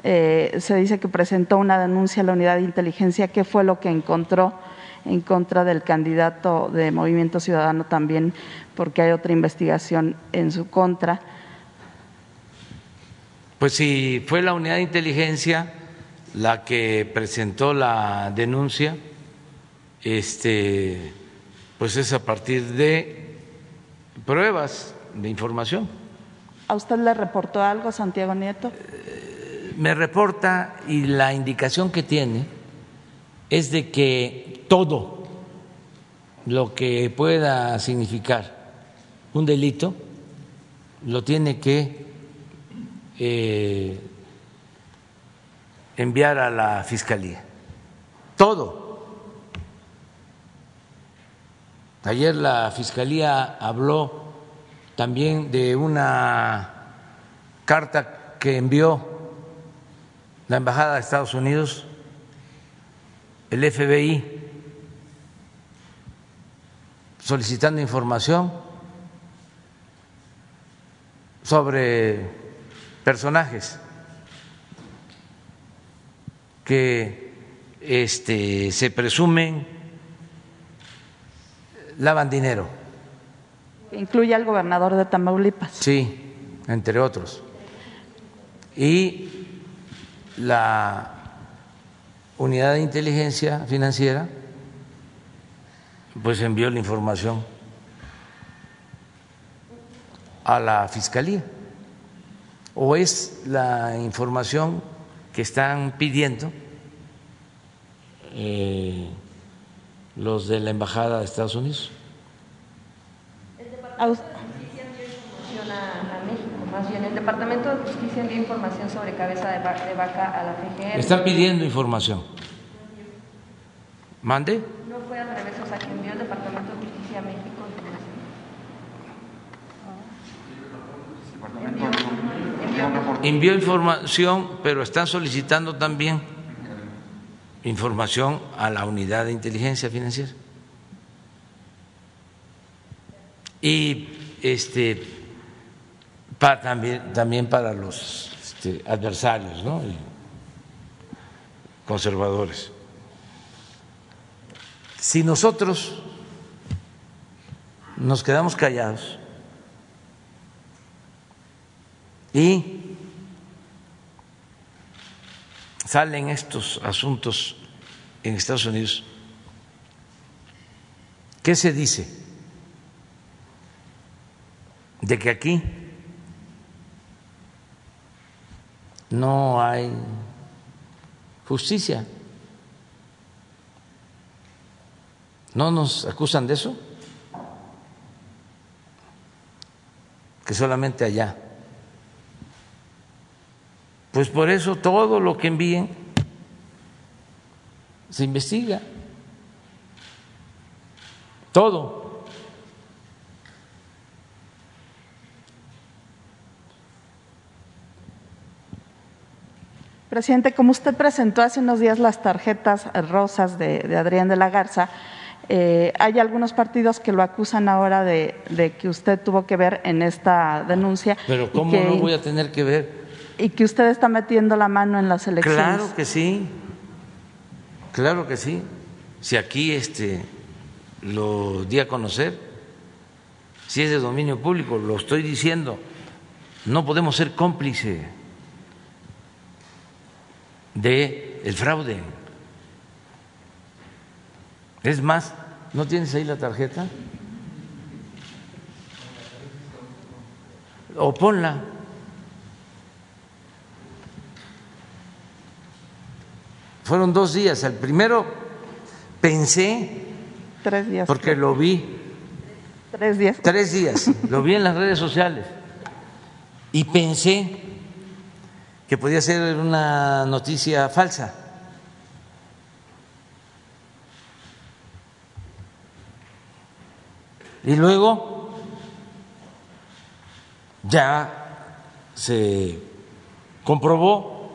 eh, se dice que presentó una denuncia a la unidad de inteligencia, ¿qué fue lo que encontró en contra del candidato de Movimiento Ciudadano también, porque hay otra investigación en su contra? Pues si fue la unidad de inteligencia la que presentó la denuncia, este, pues es a partir de pruebas de información. ¿A usted le reportó algo, Santiago Nieto? Eh, me reporta y la indicación que tiene es de que todo lo que pueda significar un delito lo tiene que eh, enviar a la Fiscalía. Todo Ayer la Fiscalía habló también de una carta que envió la Embajada de Estados Unidos, el FBI, solicitando información sobre personajes que este, se presumen lavan dinero. Incluye al gobernador de Tamaulipas. Sí, entre otros. Y la unidad de inteligencia financiera pues envió la información a la fiscalía o es la información que están pidiendo eh, los de la Embajada de Estados Unidos. El Departamento de México, más bien el Departamento de Justicia envió información sobre cabeza de, vaca a la FGR. Están pidiendo información. ¿Mande? No fue al revés, o sea, que envió el Departamento de Justicia a México información. envió información, pero están solicitando también información a la unidad de inteligencia financiera. Y este para, también, también para los este, adversarios ¿no? conservadores. Si nosotros nos quedamos callados y salen estos asuntos en Estados Unidos, ¿qué se dice? De que aquí no hay justicia. ¿No nos acusan de eso? Que solamente allá. Pues por eso todo lo que envíen se investiga. Todo. Presidente, como usted presentó hace unos días las tarjetas rosas de, Adrián de la Garza, eh, hay algunos partidos que lo acusan ahora de, que usted tuvo que ver en esta denuncia. Pero ¿cómo no voy a tener que ver? y que usted está metiendo la mano en las elecciones. Claro que sí, claro que sí. Si aquí este lo di a conocer, si es de dominio público, lo estoy diciendo, no podemos ser cómplice de el fraude. Es más, ¿no tienes ahí la tarjeta? O ponla. Fueron dos días. El primero pensé. Tres días. Porque lo vi. Tres días. Tres días. Lo vi en las redes sociales. Y pensé que podía ser una noticia falsa. Y luego ya se comprobó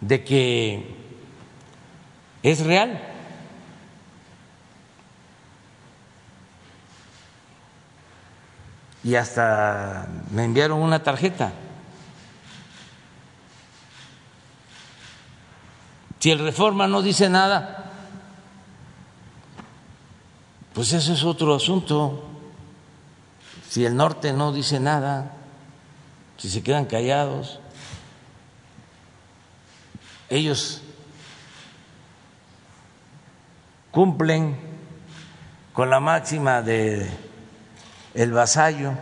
de que es real. Y hasta me enviaron una tarjeta. Si el reforma no dice nada, pues eso es otro asunto. Si el norte no dice nada, si se quedan callados, ellos cumplen con la máxima de el vasallo,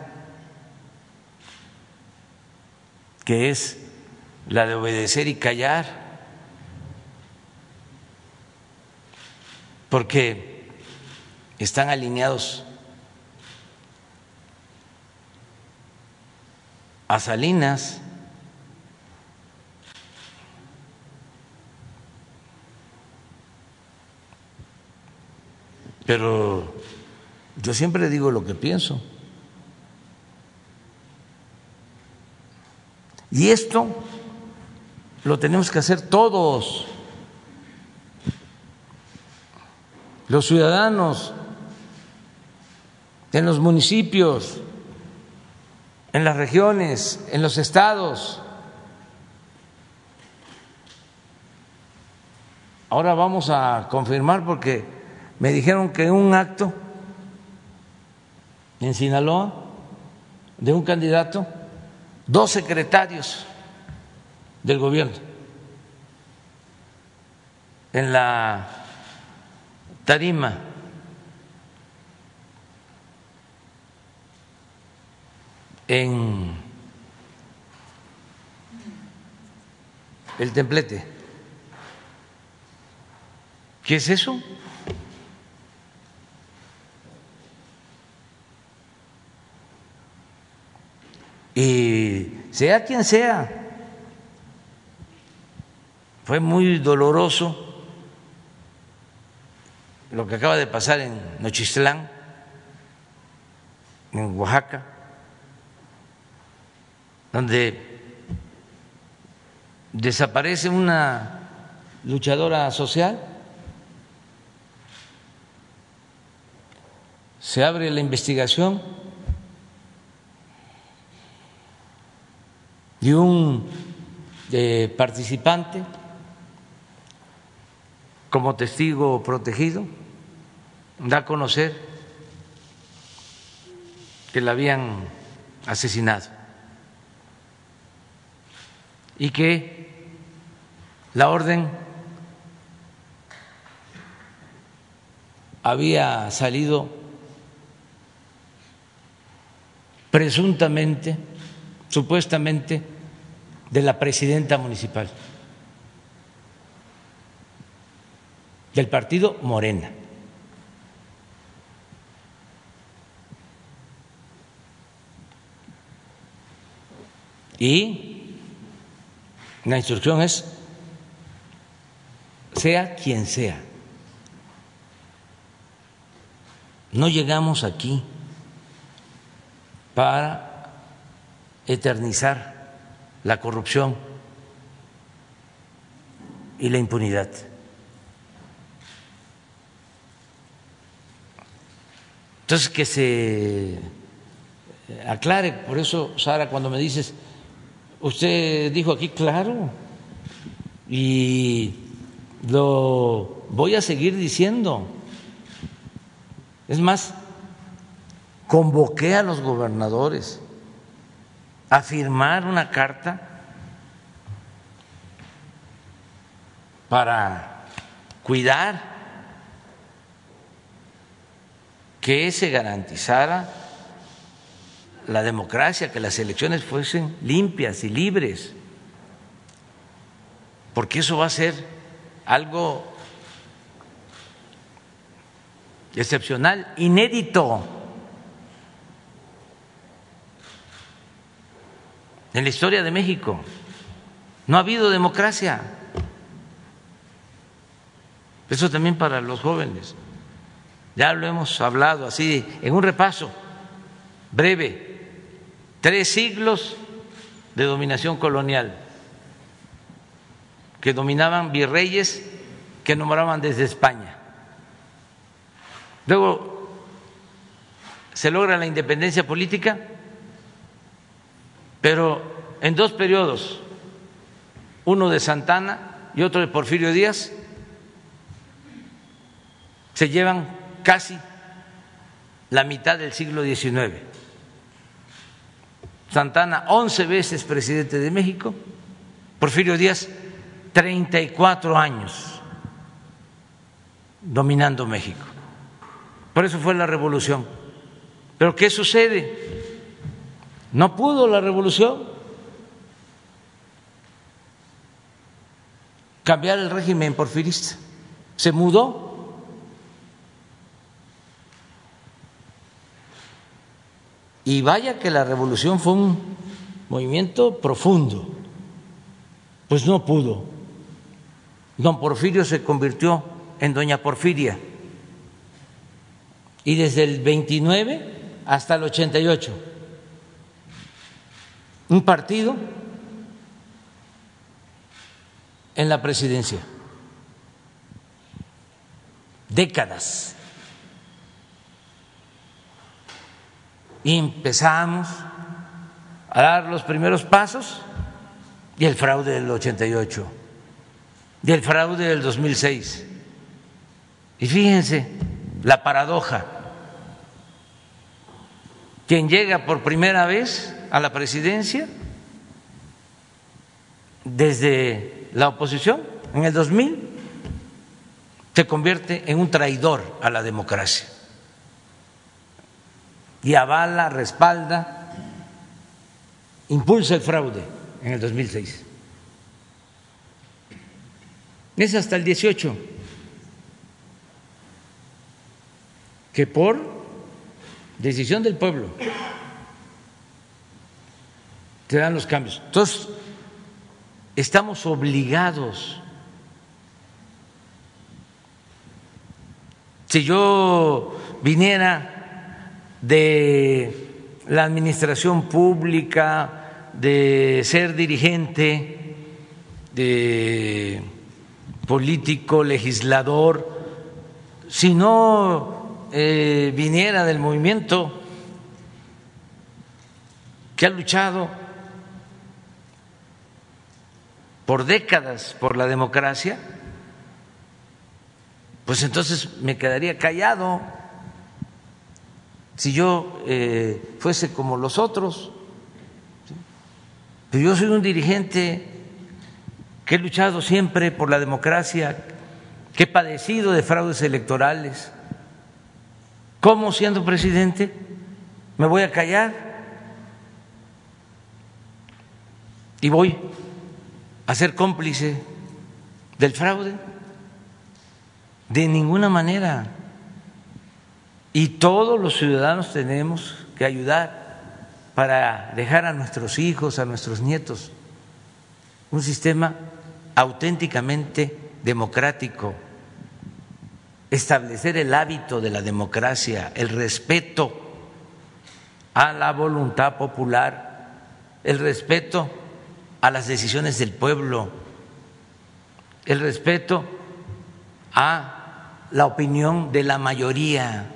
que es la de obedecer y callar, porque están alineados a Salinas. Pero yo siempre digo lo que pienso. Y esto lo tenemos que hacer todos, los ciudadanos, en los municipios, en las regiones, en los estados. Ahora vamos a confirmar porque me dijeron que un acto en Sinaloa de un candidato, dos secretarios del gobierno en la tarima en el templete. ¿Qué es eso? Y sea quien sea, fue muy doloroso lo que acaba de pasar en Nochistlán, en Oaxaca donde desaparece una luchadora social, se abre la investigación y un eh, participante como testigo protegido da a conocer que la habían asesinado y que la orden había salido presuntamente, supuestamente, de la presidenta municipal del partido Morena. Y la instrucción es, sea quien sea, no llegamos aquí para eternizar la corrupción y la impunidad. Entonces, que se aclare, por eso, Sara, cuando me dices, Usted dijo aquí, claro, y lo voy a seguir diciendo. Es más, convoqué a los gobernadores a firmar una carta para cuidar que se garantizara la democracia, que las elecciones fuesen limpias y libres, porque eso va a ser algo excepcional, inédito en la historia de México. No ha habido democracia. Eso también para los jóvenes. Ya lo hemos hablado así, en un repaso breve. Tres siglos de dominación colonial, que dominaban virreyes que nombraban desde España. Luego se logra la independencia política, pero en dos periodos, uno de Santana y otro de Porfirio Díaz, se llevan casi la mitad del siglo XIX. Santana, once veces presidente de México, Porfirio Díaz, 34 años dominando México. Por eso fue la revolución. Pero ¿qué sucede? No pudo la revolución. Cambiar el régimen porfirista. Se mudó. Y vaya que la revolución fue un movimiento profundo, pues no pudo. Don Porfirio se convirtió en Doña Porfiria. Y desde el 29 hasta el 88 un partido en la presidencia. Décadas. y empezamos a dar los primeros pasos y el fraude del 88 y el fraude del 2006. Y fíjense la paradoja. Quien llega por primera vez a la presidencia desde la oposición en el 2000 se convierte en un traidor a la democracia y avala, respalda, impulsa el fraude en el 2006. Es hasta el 18 que por decisión del pueblo se dan los cambios. Entonces, estamos obligados. Si yo viniera de la administración pública, de ser dirigente, de político, legislador, si no eh, viniera del movimiento que ha luchado por décadas por la democracia, pues entonces me quedaría callado si yo eh, fuese como los otros. Pero yo soy un dirigente que he luchado siempre por la democracia, que he padecido de fraudes electorales. ¿Cómo siendo presidente me voy a callar? Y voy a ser cómplice del fraude. De ninguna manera. Y todos los ciudadanos tenemos que ayudar para dejar a nuestros hijos, a nuestros nietos, un sistema auténticamente democrático, establecer el hábito de la democracia, el respeto a la voluntad popular, el respeto a las decisiones del pueblo, el respeto a la opinión de la mayoría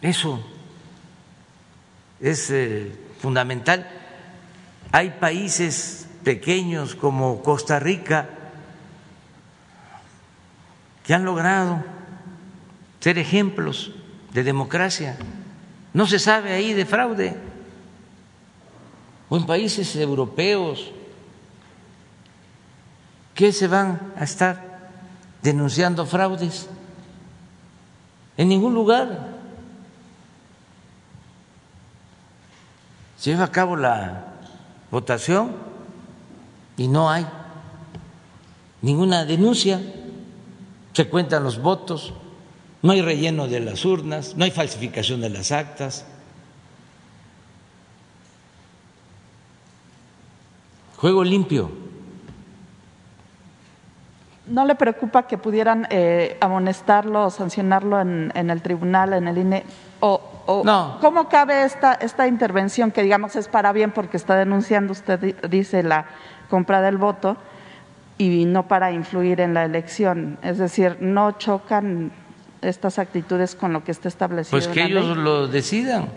Eso es eh, fundamental. Hay países pequeños como Costa Rica que han logrado ser ejemplos de democracia. No se sabe ahí de fraude. O en países europeos, ¿qué se van a estar denunciando fraudes? En ningún lugar. se lleva a cabo la votación y no hay ninguna denuncia, se cuentan los votos, no hay relleno de las urnas, no hay falsificación de las actas. Juego limpio. ¿No le preocupa que pudieran eh, amonestarlo o sancionarlo en, en, el tribunal, en el INE? O, o no. ¿Cómo cabe esta, esta intervención que, digamos, es para bien porque está denunciando, usted dice, la compra del voto y no para influir en la elección? Es decir, ¿no chocan estas actitudes con lo que está establecido? Pues que en la ellos ley? lo decidan.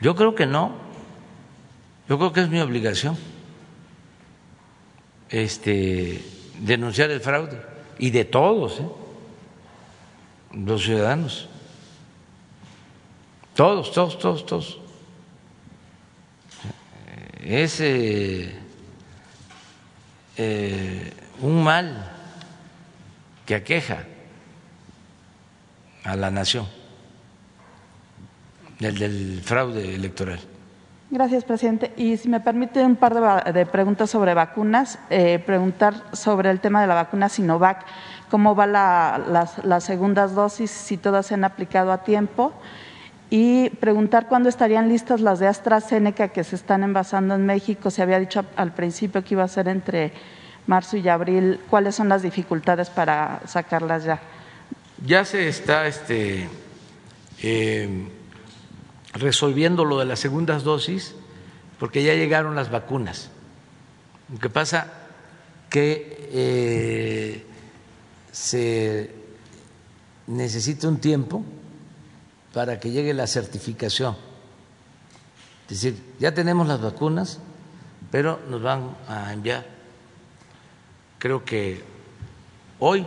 Yo creo que no. Yo creo que es mi obligación este, denunciar el fraude y de todos, ¿eh? los ciudadanos. Todos, todos, todos, todos. Es eh, eh, un mal que aqueja a la nación, el del fraude electoral. Gracias, presidente. Y si me permite un par de, preguntas sobre vacunas, eh, preguntar sobre el tema de la vacuna Sinovac, cómo va la, las, las segundas dosis, si todas se han aplicado a tiempo, y preguntar cuándo estarían listas las de AstraZeneca que se están envasando en México. Se había dicho al principio que iba a ser entre marzo y abril. ¿Cuáles son las dificultades para sacarlas ya? Ya se está este, eh, resolviendo lo de las segundas dosis porque ya llegaron las vacunas. Lo que pasa que eh, se necesita un tiempo para que llegue la certificación. Es decir, ya tenemos las vacunas, pero nos van a enviar, creo que hoy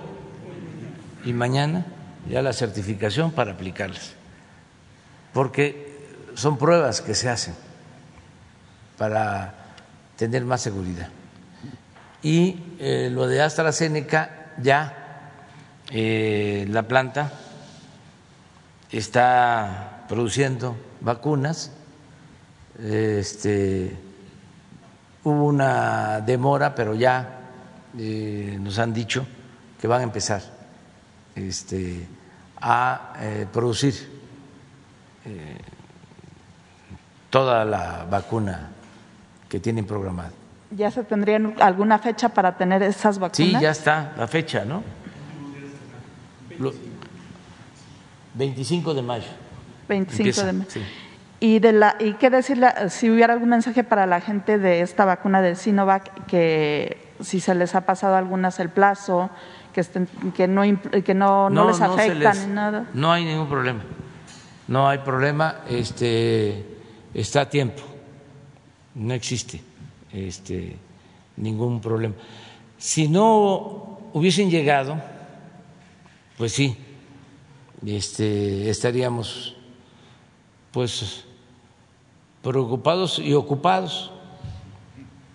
y mañana, ya la certificación para aplicarlas, porque son pruebas que se hacen para tener más seguridad. Y eh, lo de AstraZeneca, ya eh, la planta está produciendo vacunas. Este, hubo una demora, pero ya eh, nos han dicho que van a empezar este, a eh, producir eh, toda la vacuna que tienen programada. ¿Ya se tendrían alguna fecha para tener esas vacunas? Sí, ya está la fecha, ¿no? Lo, 25 de mayo. 25 Empieza, de mayo. sí. Y, de la, ¿Y qué decirle, si hubiera algún mensaje para la gente de esta vacuna del Sinovac, que si se les ha pasado a algunas el plazo, que, estén, que, no, que no, no, les se afecta les- ni nada? No hay ningún problema. No hay problema, este, está a tiempo. No existe este, ningún problema. Si no hubiesen llegado, pues sí, este, estaríamos pues preocupados y ocupados,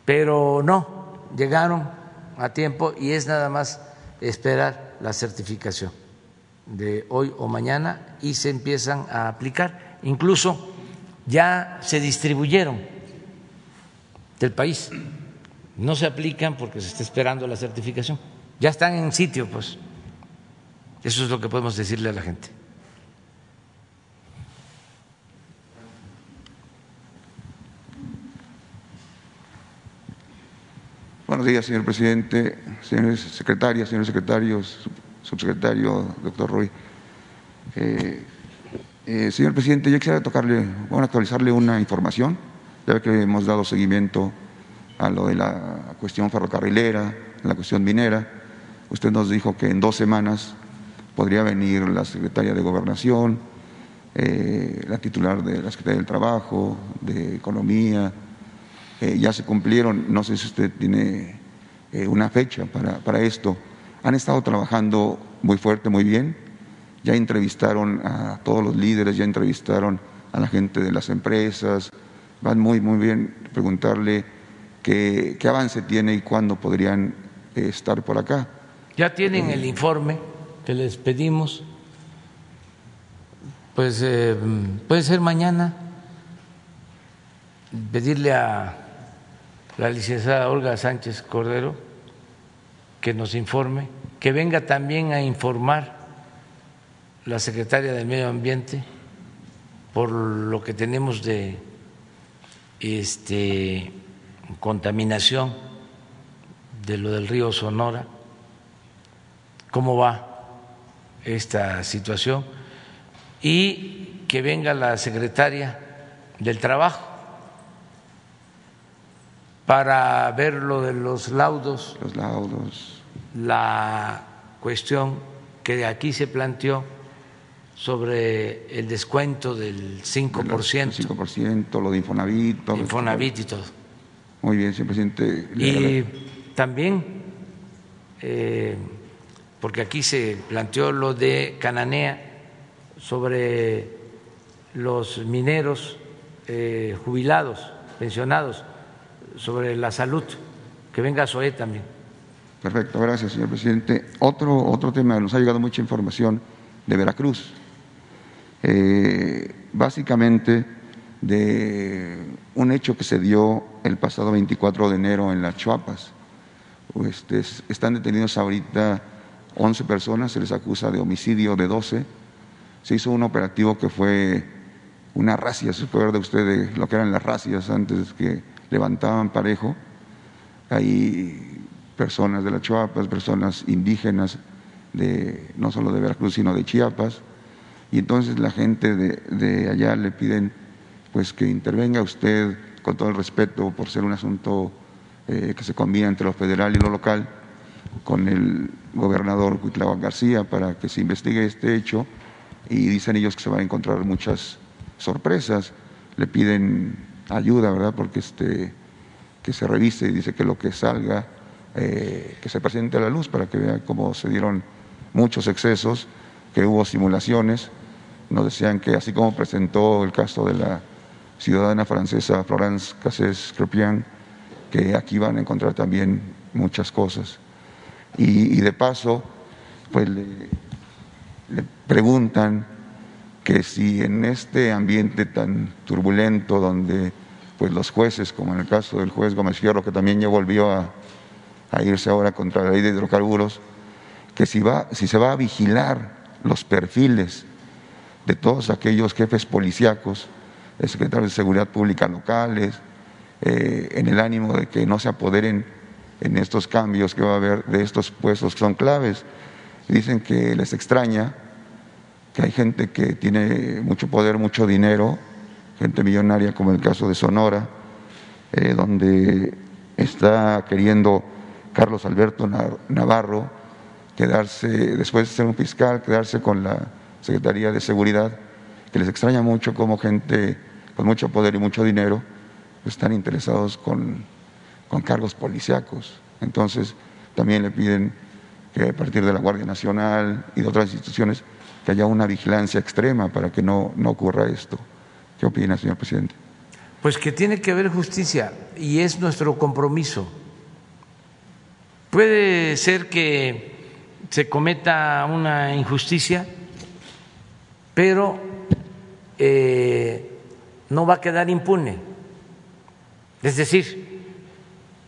pero no, llegaron a tiempo y es nada más esperar la certificación de hoy o mañana y se empiezan a aplicar. Incluso ya se distribuyeron del país, no se aplican porque se está esperando la certificación, ya están en sitio, pues. Eso es lo que podemos decirle a la gente. Buenos días, señor presidente, señores secretarias, señores secretarios, sub- subsecretario, doctor Ruy. Eh, eh, señor presidente, yo quisiera tocarle, bueno, actualizarle una información, ya que hemos dado seguimiento a lo de la cuestión ferrocarrilera, la cuestión minera. Usted nos dijo que en dos semanas podría venir la secretaria de Gobernación, eh, la titular de la Secretaría del Trabajo, de Economía, eh, ya se cumplieron, no sé si usted tiene eh, una fecha para, para esto. Han estado trabajando muy fuerte, muy bien. Ya entrevistaron a todos los líderes, ya entrevistaron a la gente de las empresas. Van muy, muy bien. Preguntarle qué, qué avance tiene y cuándo podrían estar por acá. Ya tienen el informe que les pedimos, pues eh, puede ser mañana, pedirle a la licenciada Olga Sánchez Cordero que nos informe, que venga también a informar la secretaria del Medio Ambiente por lo que tenemos de este contaminación de lo del río Sonora. Cómo va esta situación y que venga la secretaria del Trabajo para ver lo de los laudos. Los laudos. La cuestión que aquí se planteó sobre el descuento del 5%. El 5%, lo de Infonavit. Todo Infonavit y todo. Muy bien, señor presidente. Y también, eh, porque aquí se planteó lo de Cananea sobre los mineros eh, jubilados, pensionados sobre la salud. Que venga SOE también. Perfecto, gracias, señor presidente. Otro, otro tema, nos ha llegado mucha información de Veracruz. Eh, básicamente de un hecho que se dio el pasado 24 de enero en las Chuapas. Este, están detenidos ahorita 11 personas, se les acusa de homicidio de 12. Se hizo un operativo que fue una racia, se puede ver de ustedes lo que eran las racias antes que levantaban parejo. Hay personas de las Chiapas, personas indígenas, de, no solo de Veracruz, sino de Chiapas. Y entonces la gente de, allá le piden pues que intervenga usted con todo el respeto por ser un asunto eh, que se combina entre lo federal y lo local con el gobernador Cuitlava García para que se investigue este hecho y dicen ellos que se van a encontrar muchas sorpresas. Le piden ayuda, ¿verdad? Porque este, que se revise y dice que lo que salga, eh, que se presente a la luz para que vea cómo se dieron muchos excesos, que hubo simulaciones. Nos decían que así como presentó el caso de la ciudadana francesa Florence Cassés Crepian, que aquí van a encontrar también muchas cosas. Y, de paso, pues le, le preguntan que si en este ambiente tan turbulento donde pues los jueces, como en el caso del juez Gómez Fierro, que también ya volvió a, irse ahora contra la ley de hidrocarburos, que si, va, si se va a vigilar los perfiles de todos aquellos jefes policíacos, secretarios de seguridad pública locales, eh, en el ánimo de que no se apoderen en estos cambios que va a haber de estos puestos que son claves. Dicen que les extraña que hay gente que tiene mucho poder, mucho dinero, gente millonaria como el caso de Sonora, eh, donde está queriendo Carlos Alberto Navarro quedarse, después de ser un fiscal, quedarse con la Secretaría de Seguridad, que les extraña mucho como gente con mucho poder y mucho dinero están interesados con, con cargos policiacos. Entonces, también le piden que a partir de la Guardia Nacional y de otras instituciones que haya una vigilancia extrema para que no, no ocurra esto. ¿Qué opina, señor presidente? Pues que tiene que haber justicia y es nuestro compromiso. Puede ser que se cometa una injusticia, pero eh, no va a quedar impune. Es decir,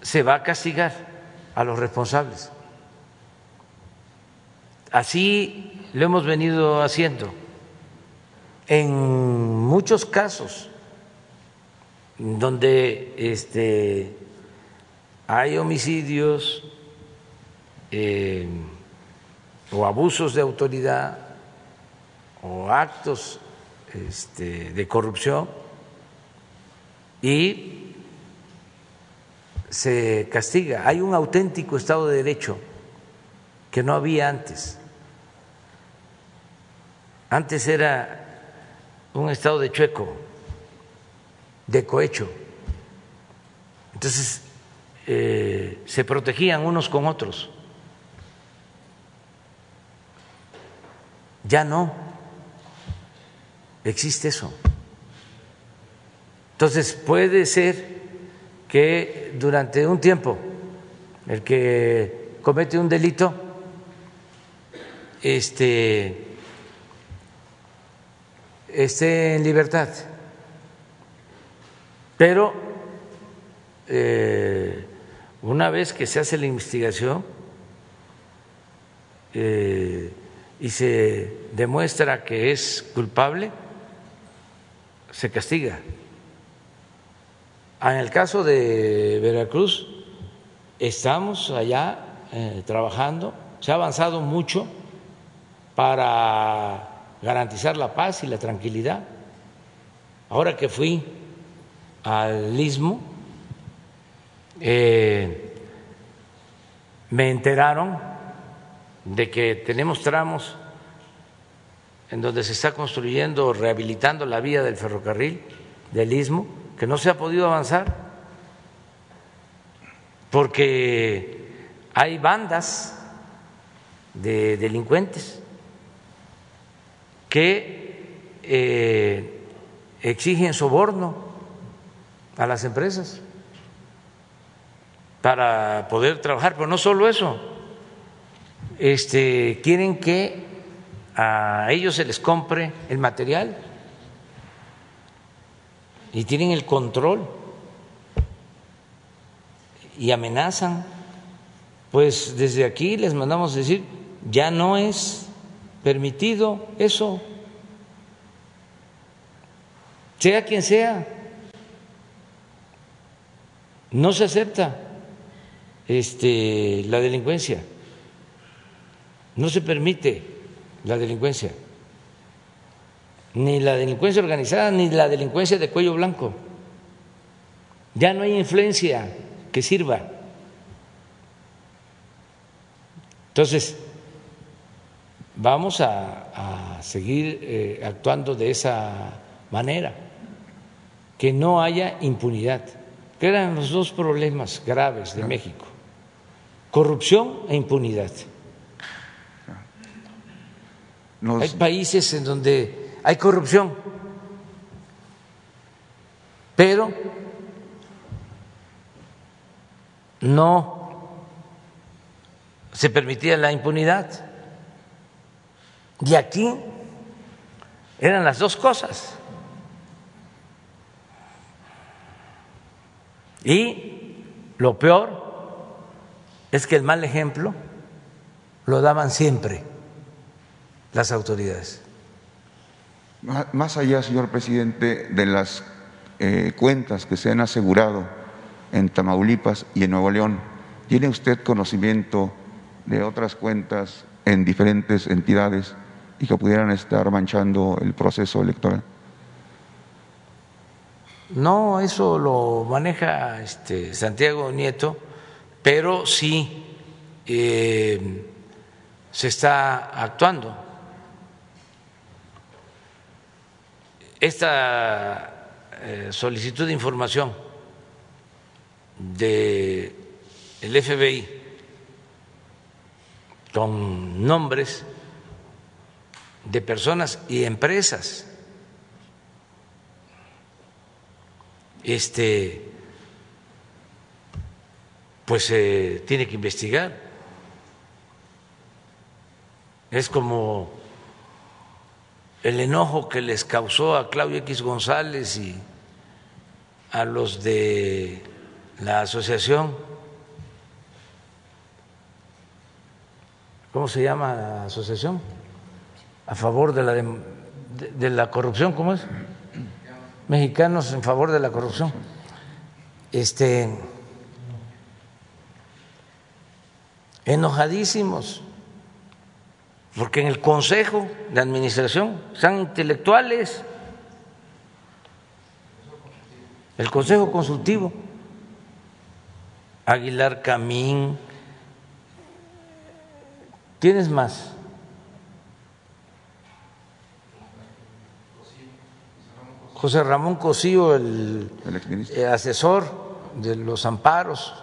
se va a castigar a los responsables. Así lo hemos venido haciendo en muchos casos donde este, hay homicidios eh, o abusos de autoridad o actos este, de corrupción y se castiga. Hay un auténtico Estado de Derecho que no había antes. Antes era un estado de chueco, de cohecho. Entonces eh, se protegían unos con otros. Ya no existe eso. Entonces puede ser que durante un tiempo el que comete un delito este esté en libertad. Pero eh, una vez que se hace la investigación eh, y se demuestra que es culpable, se castiga. En el caso de Veracruz, estamos allá eh, trabajando se ha avanzado mucho para garantizar la paz y la tranquilidad. Ahora que fui al istmo, eh, me enteraron de que tenemos tramos en donde se está construyendo, rehabilitando la vía del ferrocarril del istmo, que no se ha podido avanzar porque hay bandas de delincuentes que eh, exigen soborno a las empresas para poder trabajar, pero no solo eso, este, quieren que a ellos se les compre el material y tienen el control y amenazan. Pues desde aquí les mandamos decir, ya no es permitido eso, sea quien sea, no se acepta este, la delincuencia, no se permite la delincuencia, ni la delincuencia organizada, ni la delincuencia de cuello blanco. Ya no hay influencia que sirva. Entonces, vamos a, seguir eh, actuando de esa manera, que no haya impunidad, que eran los dos problemas graves de México, corrupción e impunidad. Hay países en donde hay corrupción, pero no se permitía la impunidad. Y aquí eran las dos cosas. Y lo peor es que el mal ejemplo lo daban siempre las autoridades. Más allá, señor presidente, de las eh, cuentas que se han asegurado en Tamaulipas y en Nuevo León, ¿tiene usted conocimiento de otras cuentas en diferentes entidades y que pudieran estar manchando el proceso electoral? No, eso lo maneja este Santiago Nieto, pero sí eh, se está actuando. Esta eh, solicitud de información del FBI con nombres de personas y empresas. Este, pues tiene que investigar. Es como el enojo que les causó a Claudio X González y a los de la asociación, ¿cómo se llama la asociación? a favor de la, de, la corrupción, ¿cómo es? Mexicanos en favor de la corrupción. Este, enojadísimos, porque en el Consejo de Administración están intelectuales, el Consejo Consultivo, Aguilar Camín, ¿quiénes más? José Ramón Cosío, el, asesor de los amparos,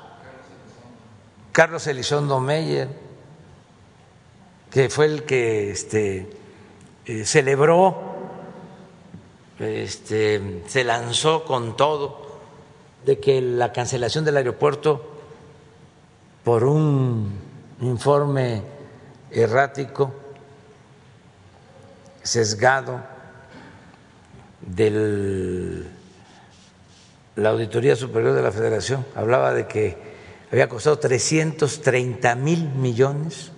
Carlos Elizondo Meyer, que fue el que este, eh, celebró, este, se lanzó con todo de que la cancelación del aeropuerto por un informe errático, sesgado, de la Auditoría Superior de la Federación hablaba de que había costado 330 mil millones.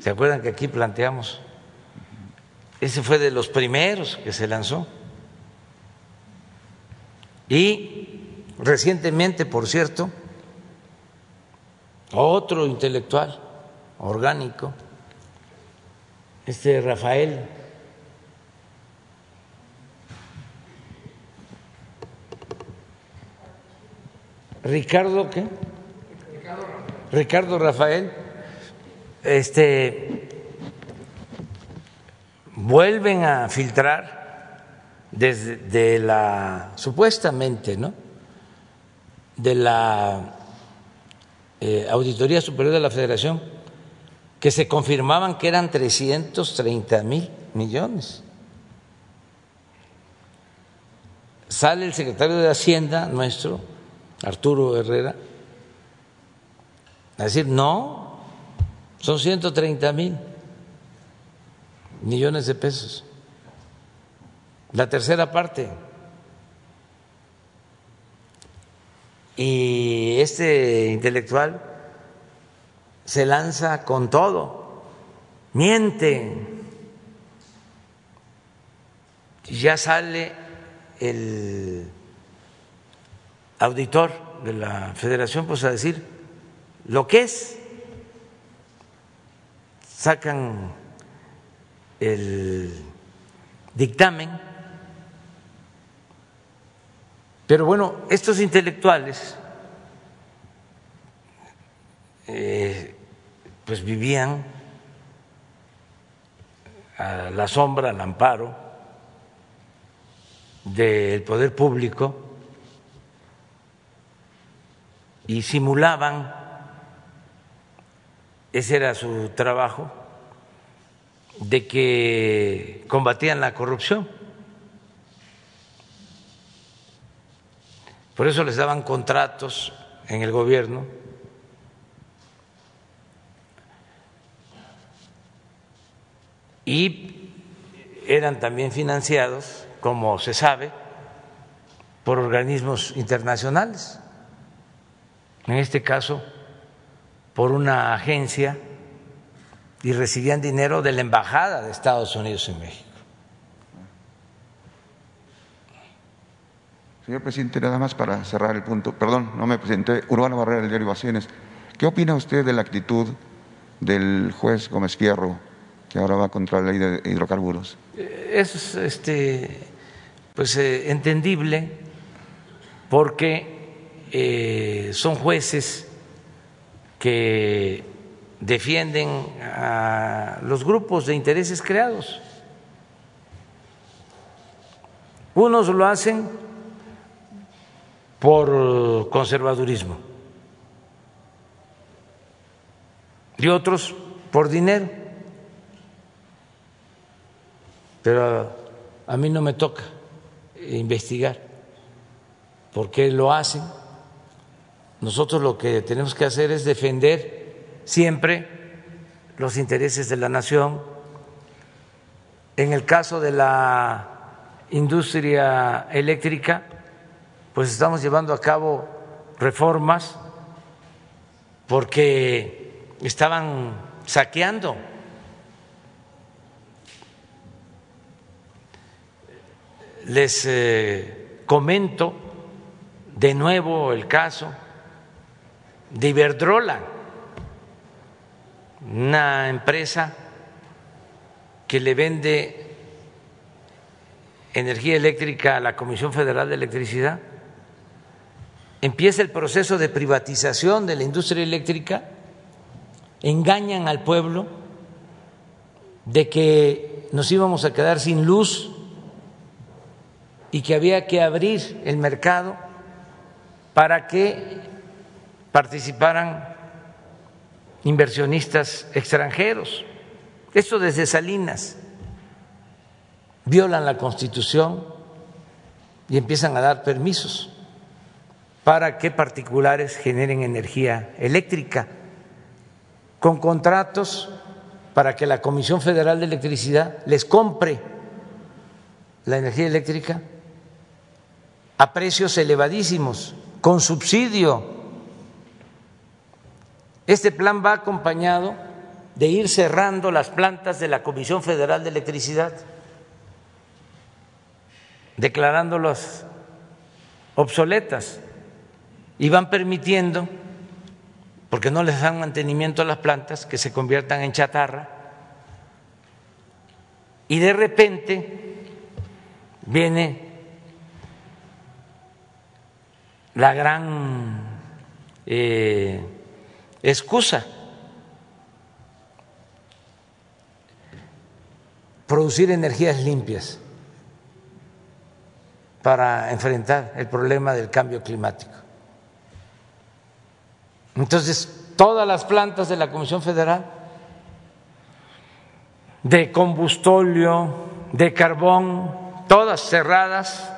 ¿Se acuerdan que aquí planteamos? Ese fue de los primeros que se lanzó. Y recientemente, por cierto, otro intelectual orgánico, este Rafael. Ricardo, ¿qué? Ricardo Rafael, este, vuelven a filtrar desde de la, supuestamente, ¿no? De la eh, Auditoría Superior de la Federación, que se confirmaban que eran 330 mil millones. Sale el secretario de Hacienda nuestro, Arturo Herrera, a decir, no, son 130 mil millones de pesos. La tercera parte. Y este intelectual se lanza con todo, miente. Y ya sale el auditor de la federación pues a decir lo que es. Sacan el dictamen, pero bueno, estos intelectuales eh, pues vivían a la sombra, al amparo del poder público y simulaban, ese era su trabajo, de que combatían la corrupción. Por eso les daban contratos en el gobierno y eran también financiados, como se sabe, por organismos internacionales, en este caso por una agencia y recibían dinero de la Embajada de Estados Unidos en México. Señor presidente, nada más para cerrar el punto, perdón, no me presenté, Urbano Barrera del diario. ¿Qué opina usted de la actitud del juez Gómez Fierro, que ahora va contra la ley de hidrocarburos? Es este, pues, eh, entendible porque eh, son jueces que defienden a los grupos de intereses creados. Unos lo hacen por conservadurismo y otros por dinero. Pero a mí no me toca investigar por qué lo hacen. Nosotros lo que tenemos que hacer es defender siempre los intereses de la nación. En el caso de la industria eléctrica, pues estamos llevando a cabo reformas porque estaban saqueando. Les eh, comento de nuevo el caso de Iberdrola una empresa que le vende energía eléctrica a la Comisión Federal de Electricidad, empieza el proceso de privatización de la industria eléctrica, engañan al pueblo de que nos íbamos a quedar sin luz y que había que abrir el mercado para que participaran inversionistas extranjeros. Esto desde Salinas. Violan la Constitución y empiezan a dar permisos para que particulares generen energía eléctrica con contratos para que la Comisión Federal de Electricidad les compre la energía eléctrica a precios elevadísimos, con subsidio este plan va acompañado de ir cerrando las plantas de la Comisión Federal de Electricidad, declarándolas obsoletas y van permitiendo porque no les dan mantenimiento a las plantas que se conviertan en chatarra y de repente viene la gran eh, excusa producir energías limpias para enfrentar el problema del cambio climático. Entonces, todas las plantas de la Comisión Federal de combustóleo, de carbón, todas cerradas,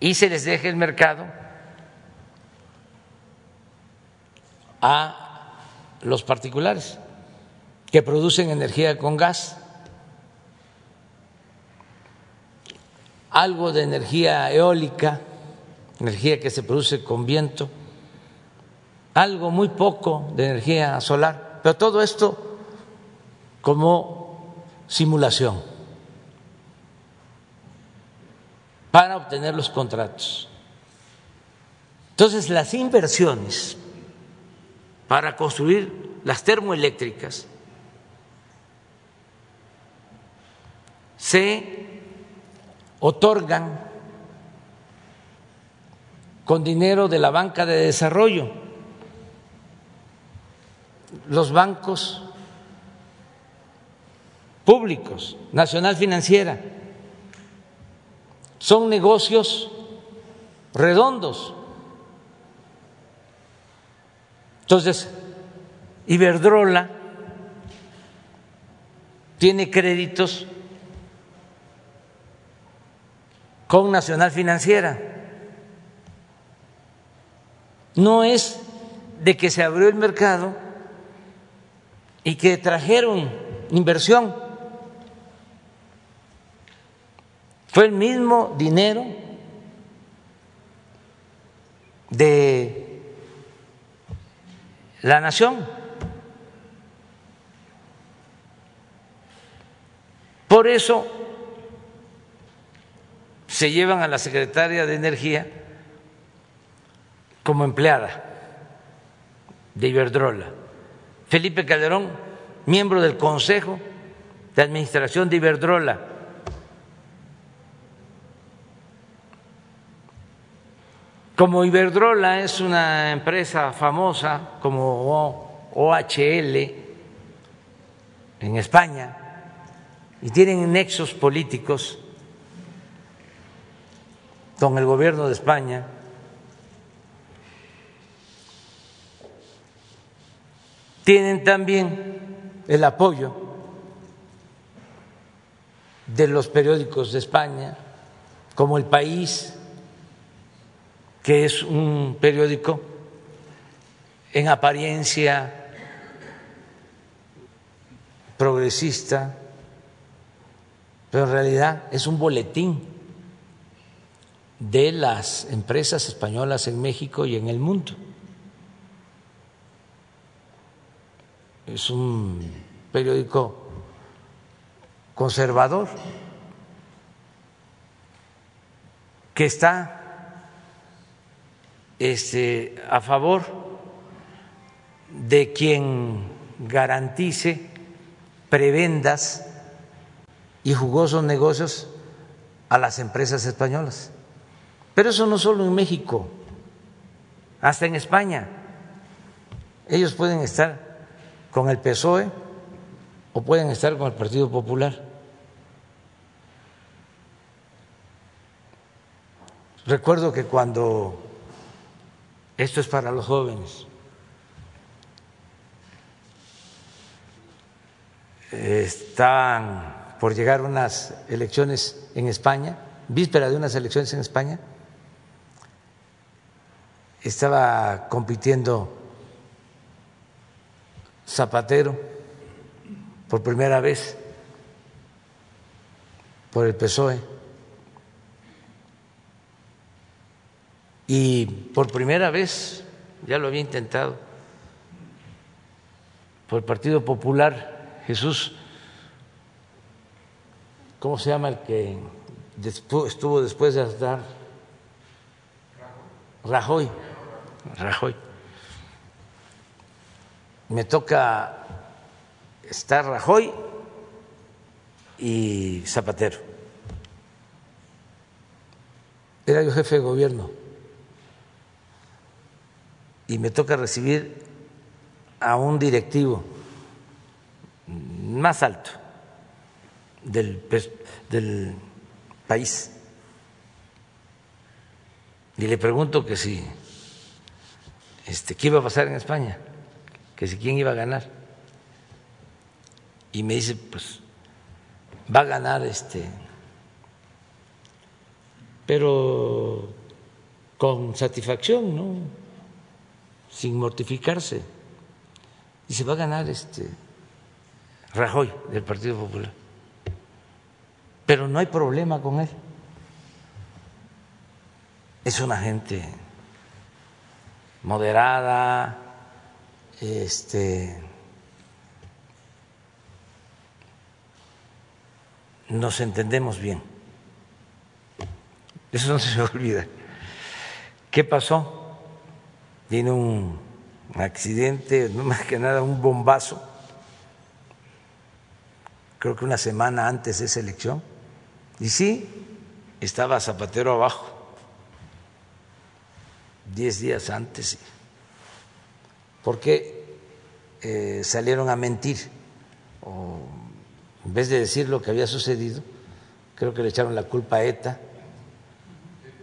y se les deja el mercado a los particulares que producen energía con gas, algo de energía eólica, energía que se produce con viento, algo muy poco de energía solar, pero todo esto como simulación para obtener los contratos. Entonces, las inversiones para construir las termoeléctricas se otorgan con dinero de la banca de desarrollo. Los bancos públicos, Nacional Financiera, son negocios redondos. Entonces, Iberdrola tiene créditos con Nacional Financiera. No es de que se abrió el mercado y que trajeron inversión. Fue el mismo dinero de la nación. Por eso se llevan a la secretaria de Energía como empleada de Iberdrola. Felipe Calderón, miembro del Consejo de Administración de Iberdrola. Como Iberdrola es una empresa famosa como OHL en España y tienen nexos políticos con el gobierno de España, tienen también el apoyo de los periódicos de España, como El País, que es un periódico en apariencia progresista, pero en realidad es un boletín de las empresas españolas en México y en el mundo. Es un periódico conservador que está este, a favor de quien garantice prebendas y jugosos negocios a las empresas españolas. Pero eso no solo en México, hasta en España. Ellos pueden estar con el PSOE o pueden estar con el Partido Popular. Recuerdo que cuando, esto es para los jóvenes, estaban por llegar unas elecciones en España, víspera de unas elecciones en España, estaba compitiendo Zapatero por primera vez por el PSOE y por primera vez, ya lo había intentado, por el Partido Popular, Jesús, ¿cómo se llama el que estuvo después de dar Rajoy, Rajoy. Me toca estar Rajoy y Zapatero. Era yo jefe de gobierno y me toca recibir a un directivo más alto del, país. Y le pregunto que si, este, qué iba a pasar en España, que si quién iba a ganar. Y me dice, pues, va a ganar este, pero con satisfacción, ¿no? Sin mortificarse. Y se va a ganar este Rajoy del Partido Popular. Pero no hay problema con él. Es una gente moderada, este nos entendemos bien. Eso no se olvida. ¿Qué pasó? Tiene un accidente, no más que nada un bombazo, creo que una semana antes de esa elección, y sí, estaba Zapatero abajo, diez días antes, porque eh, salieron a mentir, o en vez de decir lo que había sucedido, creo que le echaron la culpa a ETA,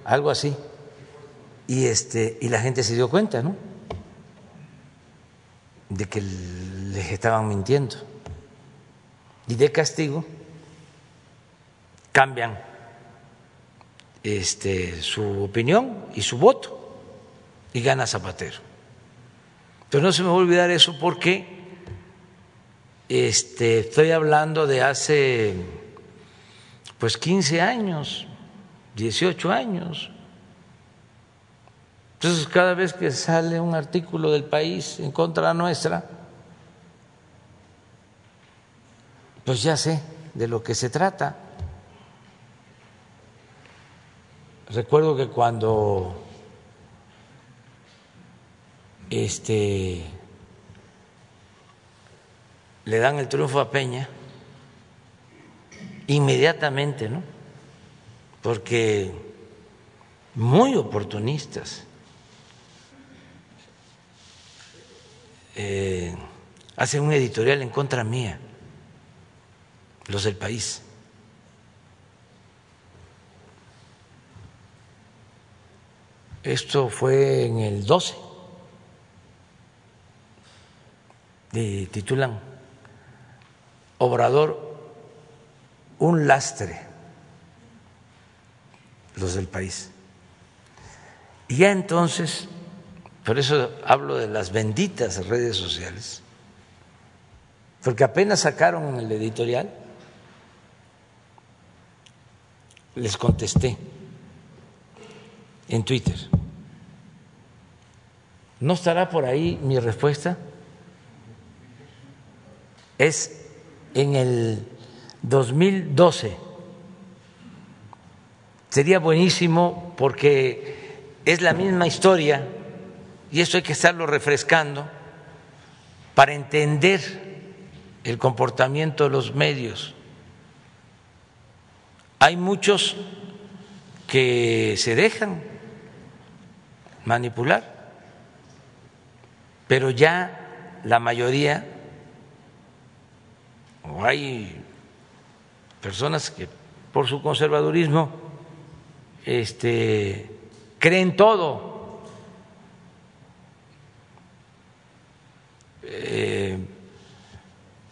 algo así, y, este, y la gente se dio cuenta, ¿no? de que les estaban mintiendo. Y de castigo cambian este, su opinión y su voto y gana Zapatero. Pero no se me va a olvidar eso porque este, estoy hablando de hace pues 15 años, 18 años, entonces, cada vez que sale un artículo del país en contra nuestra, pues ya sé de lo que se trata. Recuerdo que cuando este le dan el triunfo a Peña, inmediatamente, ¿no? Porque muy oportunistas eh, hacen un editorial en contra mía, los del país. Esto fue en el 12. Y titulan Obrador, un lastre, los del país. Y ya entonces por eso hablo de las benditas redes sociales, porque apenas sacaron el editorial, les contesté en Twitter. ¿No estará por ahí mi respuesta? Es en el 2012. Sería buenísimo porque es la misma historia y eso hay que estarlo refrescando para entender el comportamiento de los medios. Hay muchos que se dejan manipular, pero ya la mayoría, o hay personas que por su conservadurismo este, creen todo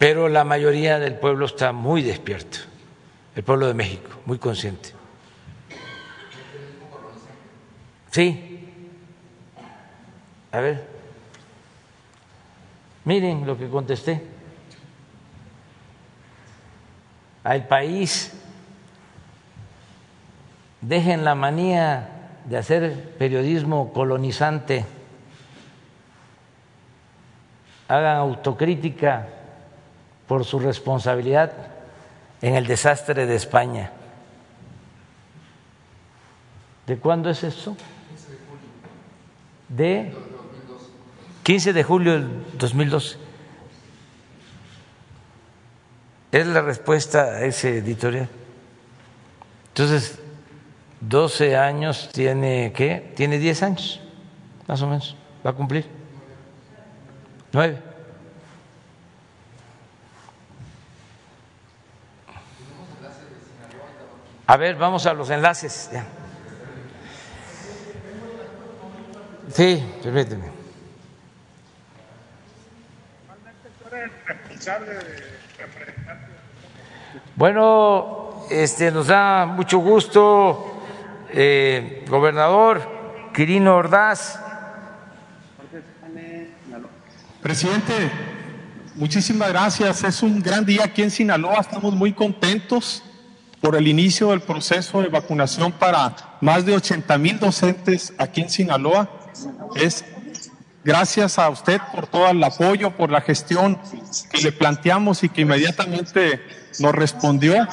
pero la mayoría del pueblo está muy despierto, el pueblo de México, muy consciente. Sí. A ver. Miren lo que contesté. Al país, dejen la manía de hacer periodismo colonizante hagan autocrítica por su responsabilidad en el desastre de España. ¿De cuándo es eso? de 15 de julio del 2012. Es la respuesta a ese editorial. Entonces, 12 años tiene, ¿qué? Tiene 10 años, más o menos, va a cumplir. 9. A ver, vamos a los enlaces. Sí, permíteme. Bueno, este, nos da mucho gusto, eh, gobernador Quirino Ordaz. Presidente, muchísimas gracias. Es un gran día aquí en Sinaloa. Estamos muy contentos por el inicio del proceso de vacunación para más de 80 mil docentes aquí en Sinaloa. Es gracias a usted por todo el apoyo, por la gestión que le planteamos y que inmediatamente nos respondió.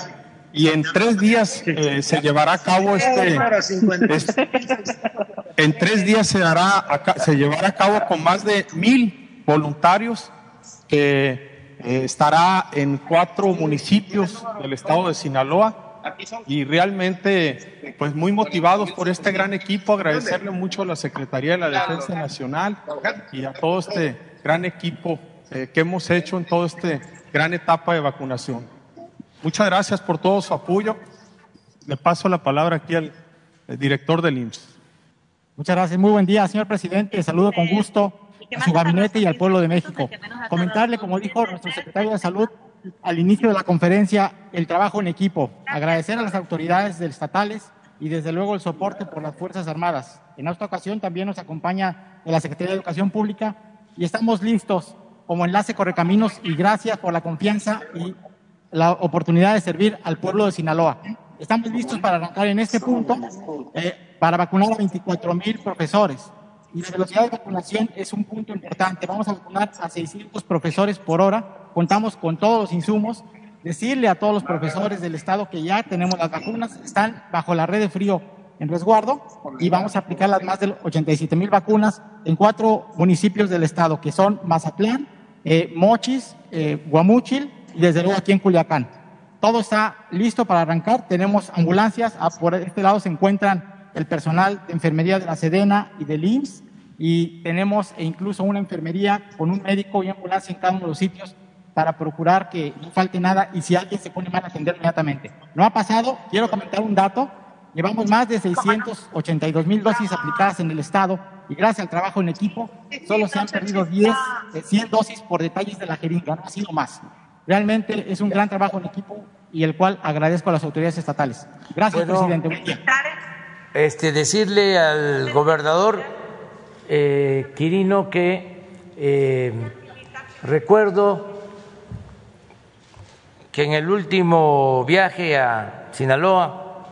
Y en tres días eh, se llevará a cabo este, este, en tres días se dará se llevará a cabo con más de mil voluntarios que eh, estará en cuatro municipios del estado de Sinaloa y realmente pues muy motivados por este gran equipo, agradecerle mucho a la Secretaría de la Defensa Nacional y a todo este gran equipo eh, que hemos hecho en toda esta gran etapa de vacunación. Muchas gracias por todo su apoyo. Le paso la palabra aquí al director del IMSS. Muchas gracias. Muy buen día, señor presidente. Saludo con gusto a su gabinete y al pueblo de México. Comentarle, como dijo nuestro secretario de Salud al inicio de la conferencia, el trabajo en equipo. Agradecer a las autoridades estatales y desde luego el soporte por las Fuerzas Armadas. En esta ocasión también nos acompaña la Secretaría de Educación Pública y estamos listos como enlace Correcaminos y gracias por la confianza y la oportunidad de servir al pueblo de Sinaloa. Estamos listos para arrancar en este punto eh, para vacunar a 24 mil profesores y la velocidad de vacunación es un punto importante. Vamos a vacunar a 600 profesores por hora, contamos con todos los insumos. Decirle a todos los profesores del Estado que ya tenemos las vacunas, están bajo la red de frío en resguardo y vamos a aplicar las más de 87 mil vacunas en cuatro municipios del Estado, que son Mazatlán, eh, Mochis, eh, Guamúchil y desde luego aquí en Culiacán. Todo está listo para arrancar, tenemos ambulancias, ah, por este lado se encuentran el personal de enfermería de la Sedena y del IMSS y tenemos e incluso una enfermería con un médico y ambulancia en cada uno de los sitios para procurar que no falte nada y si alguien se pone mal atender inmediatamente. No ha pasado, quiero comentar un dato, llevamos más de 682 mil dosis aplicadas en el estado y gracias al trabajo en equipo solo se han perdido 10, 100 dosis por detalles de la jeringa, no ha sido más. Realmente es un gran trabajo en equipo y el cual agradezco a las autoridades estatales. Gracias, presidente este, decirle al gobernador eh, Quirino que eh, recuerdo que en el último viaje a Sinaloa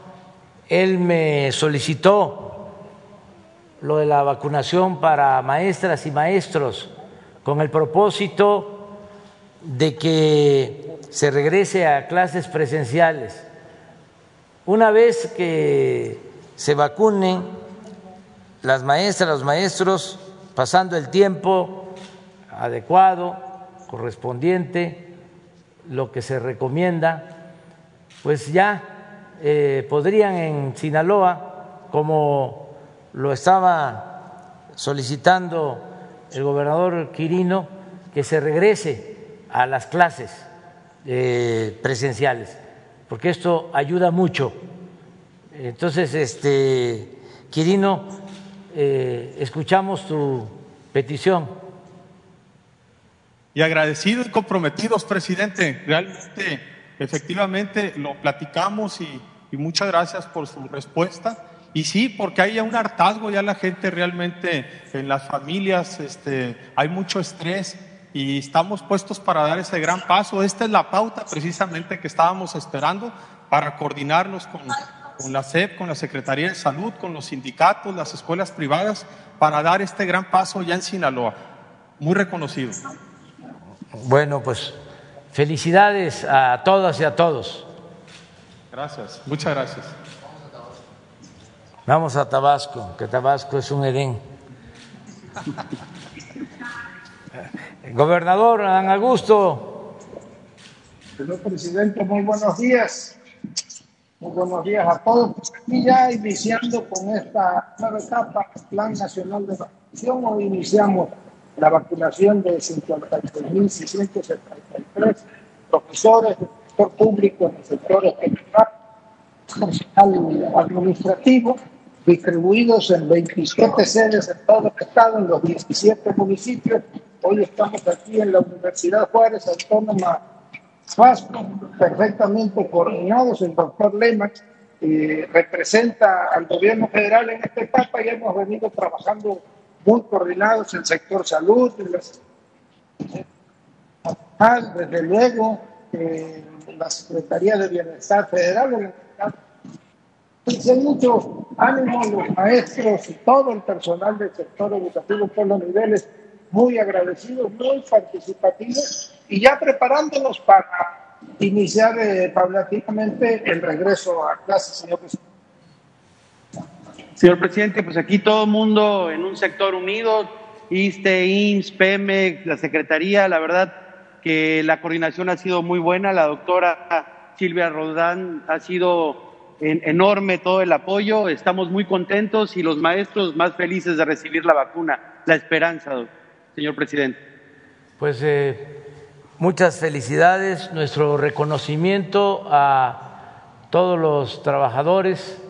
él me solicitó lo de la vacunación para maestras y maestros con el propósito de que se regrese a clases presenciales. Una vez que se vacunen las maestras, los maestros, pasando el tiempo adecuado, correspondiente, lo que se recomienda, pues ya eh, podrían en Sinaloa, como lo estaba solicitando el gobernador Quirino, que se regrese a las clases eh, presenciales, porque esto ayuda mucho entonces, este, Quirino, eh, escuchamos tu petición. Y agradecidos y comprometidos, presidente. Realmente, efectivamente, lo platicamos y, muchas gracias por su respuesta. Y sí, porque hay un hartazgo ya la gente realmente en las familias, este, hay mucho estrés y estamos puestos para dar ese gran paso. Esta es la pauta precisamente que estábamos esperando para coordinarnos con con la SEP, con la Secretaría de Salud, con los sindicatos, las escuelas privadas, para dar este gran paso ya en Sinaloa. Muy reconocido. Bueno, pues felicidades a todas y a todos. Gracias, muchas gracias. Vamos a Tabasco, que Tabasco es un Edén. Gobernador Adán Augusto. Señor presidente, muy buenos días. Muy buenos días a todos. Pues aquí ya iniciando con esta nueva etapa, Plan Nacional de Vacunación, hoy iniciamos la vacunación de 56.673 profesores del sector público en el sector personal administrativo, distribuidos en 27 sedes en todo el estado, en los 17 municipios. Hoy estamos aquí en la Universidad Juárez Autónoma perfectamente coordinados. El doctor Lema eh, representa al gobierno federal en esta etapa y hemos venido trabajando muy coordinados en el sector salud, desde luego eh, la Secretaría de Bienestar Federal. Hay mucho ánimo los maestros y todo el personal del sector educativo por los niveles, muy agradecidos, muy participativos y ya preparándonos para iniciar eh, paulatinamente el regreso a clases, señor presidente. Señor presidente, pues aquí todo el mundo en un sector unido, ISTE, IMSS, PEMEX, la Secretaría, la verdad que la coordinación ha sido muy buena, la doctora Silvia Rodán ha sido enorme todo el apoyo, estamos muy contentos y los maestros más felices de recibir la vacuna, la esperanza, señor presidente. Pues eh, muchas felicidades, nuestro reconocimiento a todos los trabajadores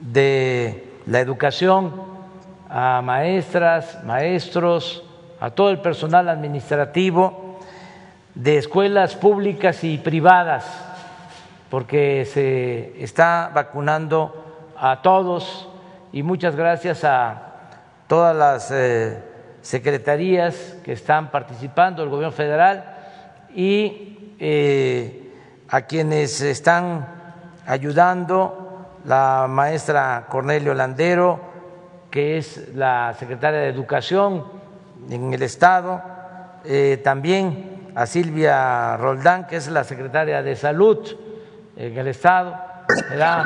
de la educación, a maestras, maestros, a todo el personal administrativo de escuelas públicas y privadas, porque se está vacunando a todos. Y muchas gracias a todas las eh, secretarías que están participando, el gobierno federal y eh, a quienes están ayudando la maestra Cornelio Landero, que es la secretaria de Educación en el Estado, eh, también a Silvia Roldán, que es la secretaria de Salud en el Estado. Me da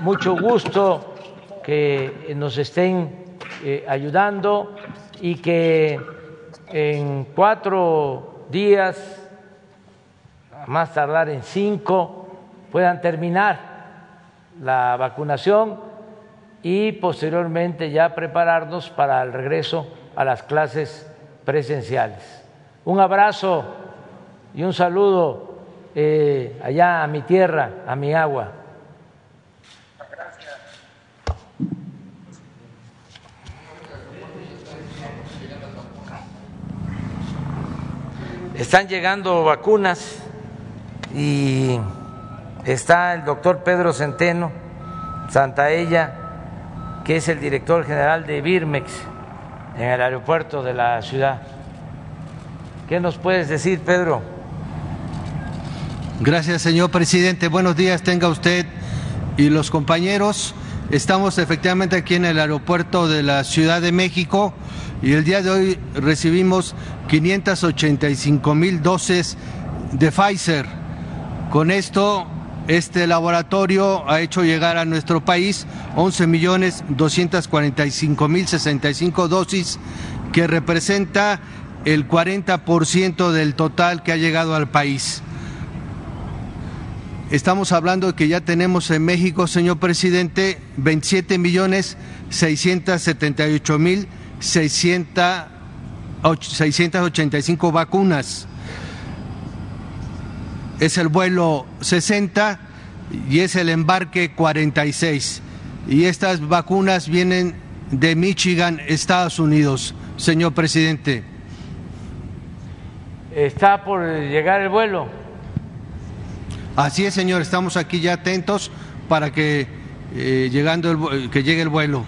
mucho gusto que nos estén eh, ayudando y que en cuatro días, más tardar en cinco, puedan terminar la vacunación y posteriormente ya prepararnos para el regreso a las clases presenciales. Un abrazo y un saludo eh, allá a mi tierra, a mi agua. Están llegando vacunas y está el doctor Pedro Centeno Santaella, que es el director general de Birmex en el aeropuerto de la ciudad. ¿Qué nos puedes decir, Pedro? Gracias, señor presidente. Buenos días, tenga usted y los compañeros. Estamos efectivamente aquí en el aeropuerto de la Ciudad de México y el día de hoy recibimos 585 mil dosis de Pfizer. Con esto este laboratorio ha hecho llegar a nuestro país 11 millones 245 mil 65 dosis, que representa el 40% del total que ha llegado al país. Estamos hablando de que ya tenemos en México, señor presidente, 27 millones 678 mil 685 vacunas es el vuelo 60 y es el embarque 46. Y estas vacunas vienen de Michigan, Estados Unidos, señor presidente. ¿Está por llegar el vuelo? Así es, señor, estamos aquí ya atentos para que eh, llegando que llegue el vuelo.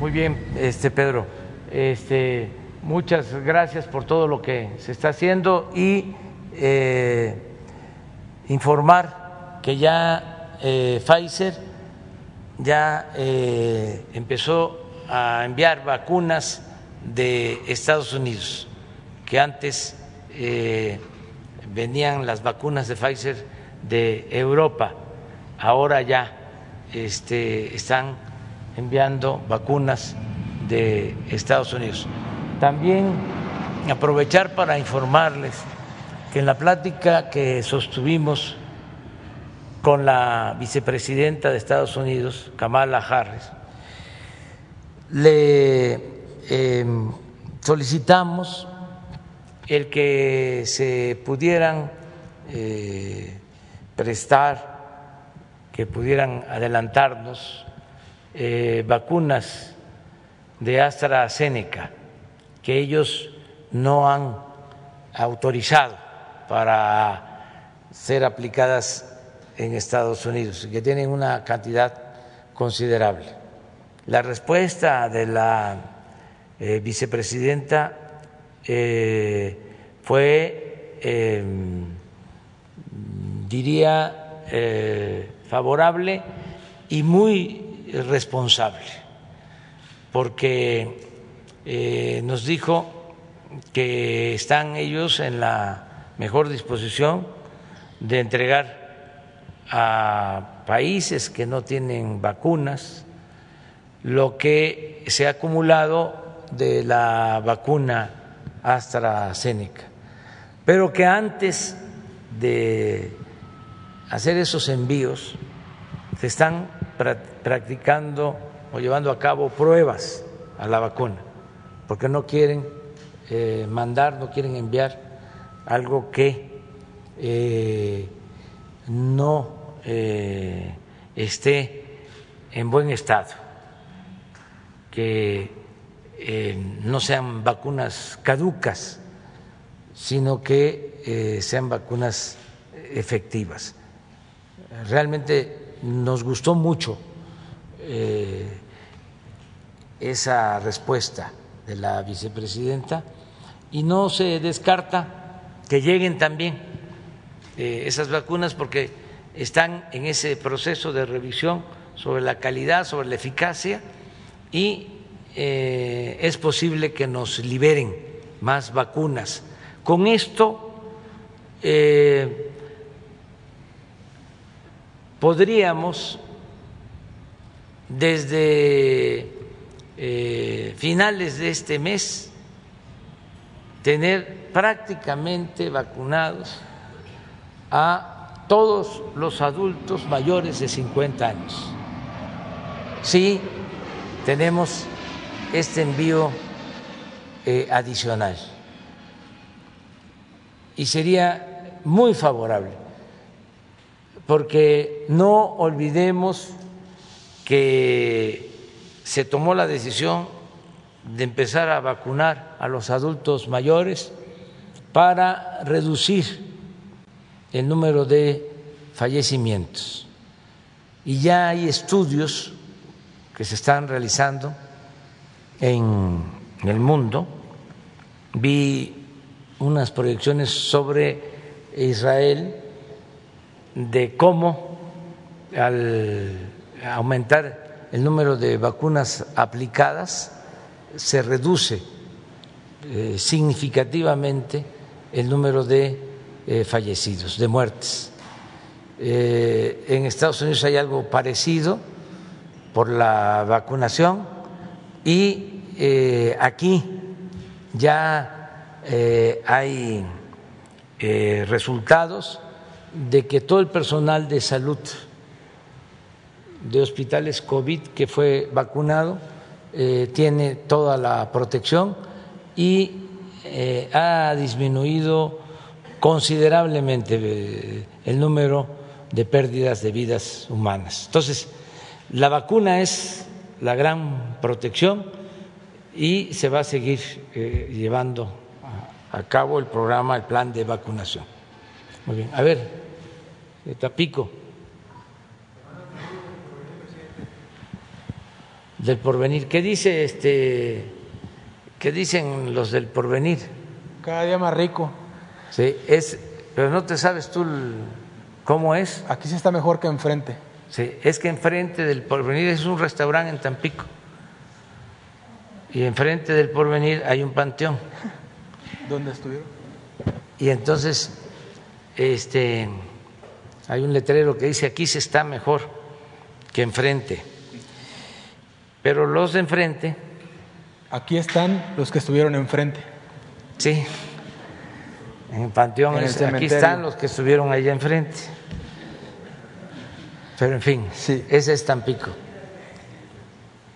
Muy bien, este Pedro. Este, muchas gracias por todo lo que se está haciendo y eh, informar que ya eh, Pfizer ya eh, empezó a enviar vacunas de Estados Unidos, que antes eh, venían las vacunas de Pfizer de Europa, ahora ya este, están enviando vacunas de Estados Unidos. También aprovechar para informarles que en la plática que sostuvimos con la vicepresidenta de Estados Unidos, Kamala Harris, le em, solicitamos el que se pudieran eh, prestar, que pudieran adelantarnos eh, vacunas de AstraZeneca que ellos no han autorizado para ser aplicadas en Estados Unidos que tienen una cantidad considerable. La respuesta de la eh, vicepresidenta eh, fue, em, diría, eh, favorable y muy responsable, porque nos dijo que están ellos en la mejor disposición de entregar a países que no tienen vacunas lo que se ha acumulado de la vacuna AstraZeneca, pero que antes de hacer esos envíos se están practicando o llevando a cabo pruebas a la vacuna, porque no quieren eh, mandar, no quieren enviar algo que eh, no eh, esté en buen estado, que no sean vacunas caducas, sino que sean vacunas efectivas. Realmente nos gustó mucho esa respuesta de la vicepresidenta y no se descarta que lleguen también eh, esas vacunas porque están en ese proceso de revisión sobre la calidad, sobre la eficacia y eh, es posible que nos liberen más vacunas. Con esto eh, podríamos desde finales de este mes tener prácticamente vacunados a todos los adultos mayores de 50 años. Sí, tenemos este envío eh, adicional y sería muy favorable, porque no olvidemos que se tomó la decisión de empezar a vacunar a los adultos mayores para reducir el número de fallecimientos. Y ya hay estudios que se están realizando en el mundo. Vi unas proyecciones sobre Israel de cómo al aumentar el número de vacunas aplicadas, se reduce eh, significativamente el número de eh, fallecidos, de muertes. Eh, en Estados Unidos hay algo parecido por la vacunación y aquí ya hay resultados de que todo el personal de salud de hospitales COVID que fue vacunado eh, tiene toda la protección y eh, ha disminuido considerablemente eh, el número de pérdidas de vidas humanas. Entonces, la vacuna es la gran protección y se va a seguir llevando a cabo el programa, el plan de vacunación. Muy bien, a ver, Tapico. del porvenir. ¿Qué dice este qué dicen los del porvenir? Cada día más rico. Sí, es pero no te sabes tú cómo es. Aquí sí está mejor que enfrente. Sí, es que enfrente del porvenir es un restaurante en Tampico. Y enfrente del porvenir hay un panteón. ¿Dónde estuvieron? Y entonces este hay un letrero que dice aquí se está mejor que enfrente pero los de enfrente Aquí están los que estuvieron enfrente. Sí, en Panteón, En el aquí están los que estuvieron allá enfrente. Pero en fin, ese es Tampico.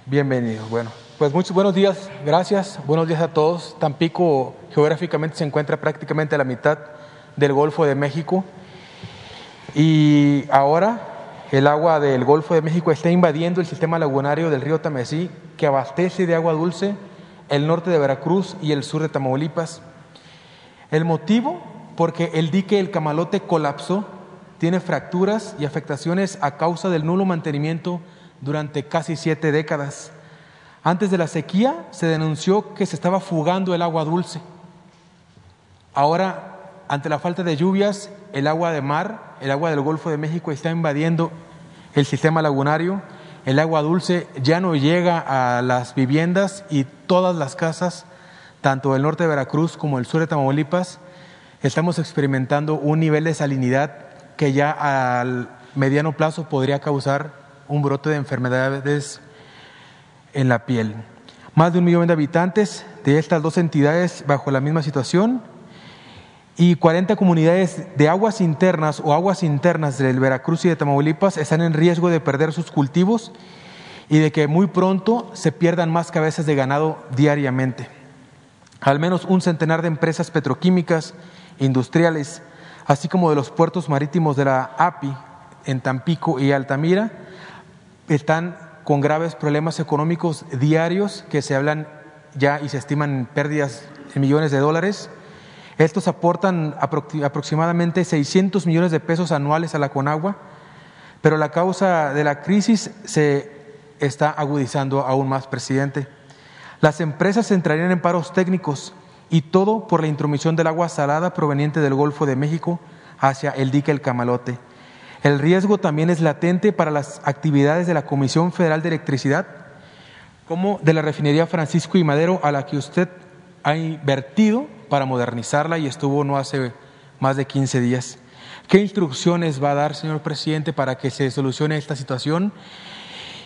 Bienvenido. Bueno, pues muchos buenos días, gracias. Buenos días a todos. Tampico geográficamente se encuentra prácticamente a la mitad del Golfo de México y ahora el agua del Golfo de México está invadiendo el sistema lagunario del río Tamesí que abastece de agua dulce el norte de Veracruz y el sur de Tamaulipas. El motivo, porque el dique El Camalote colapsó, tiene fracturas y afectaciones a causa del nulo mantenimiento durante casi siete décadas. Antes de la sequía se denunció que se estaba fugando el agua dulce. Ahora, ante la falta de lluvias, el agua de mar, el agua del Golfo de México está invadiendo el sistema lagunario. El agua dulce ya no llega a las viviendas y todas las casas, tanto del norte de Veracruz como el sur de Tamaulipas, estamos experimentando un nivel de salinidad que ya al mediano plazo podría causar un brote de enfermedades en la piel. Más de un millón de habitantes de estas dos entidades bajo la misma situación y 40 comunidades de aguas internas o aguas internas del Veracruz y de Tamaulipas están en riesgo de perder sus cultivos y de que muy pronto se pierdan más cabezas de ganado diariamente. Al menos un centenar de empresas petroquímicas, industriales, así como de los puertos marítimos de la API en Tampico y Altamira, están con graves problemas económicos diarios que se hablan ya y se estiman en pérdidas de millones de dólares. Estos aportan apro- aproximadamente 600 millones de pesos anuales a la Conagua, pero la causa de la crisis se está agudizando aún más, presidente. Las empresas entrarían en paros técnicos y todo por la intromisión del agua salada proveniente del Golfo de México hacia el dique El Camalote. El riesgo también es latente para las actividades de la Comisión Federal de Electricidad, como de la refinería Francisco y Madero, a la que usted ha invertido para modernizarla y estuvo no hace más de 15 días. ¿Qué instrucciones va a dar, señor presidente, para que se solucione esta situación?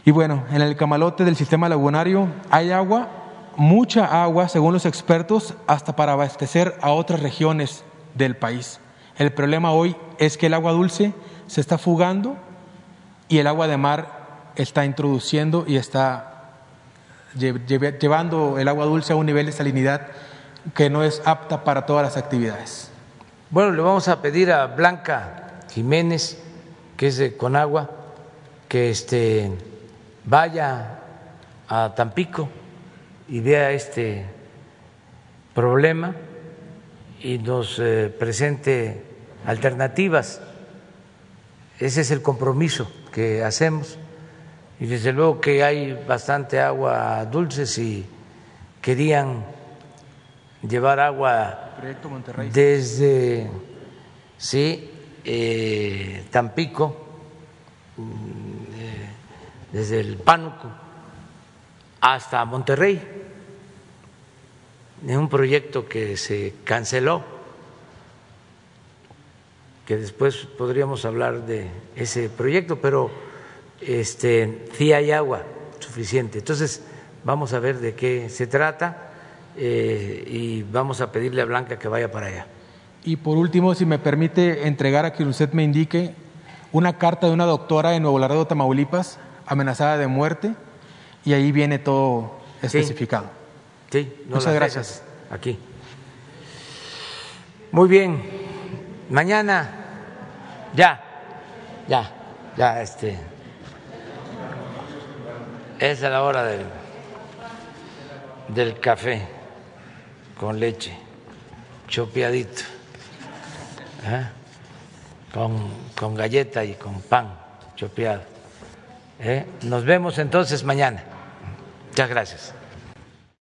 Y bueno, en el camalote del sistema lagunario hay agua, mucha agua, según los expertos, hasta para abastecer a otras regiones del país. El problema hoy es que el agua dulce se está fugando y el agua de mar está introduciendo y está lle- lle- llevando el agua dulce a un nivel de salinidad que no es apta para todas las actividades. Bueno, le vamos a pedir a Blanca Jiménez, que es de Conagua, que este vaya a Tampico y vea este problema y nos eh, presente alternativas. Ese es el compromiso que hacemos. Y desde luego que hay bastante agua dulce si querían llevar agua desde sí, eh, Tampico, mm, eh, desde el Pánuco hasta Monterrey, en un proyecto que se canceló, que después podríamos hablar de ese proyecto, pero este, sí hay agua suficiente. Entonces, vamos a ver de qué se trata eh, y vamos a pedirle a Blanca que vaya para allá. Y por último, si me permite entregar a quien usted me indique una carta de una doctora en Nuevo Laredo, Tamaulipas, amenazada de muerte, y ahí viene todo especificado. Sí, no Muchas gracias. Aquí. Muy bien. Mañana, ya, ya, ya, este. Es la hora del, del café con leche, chopeadito, ¿eh? con, con galleta y con pan chopeado. ¿eh? Nos vemos entonces mañana. Muchas gracias.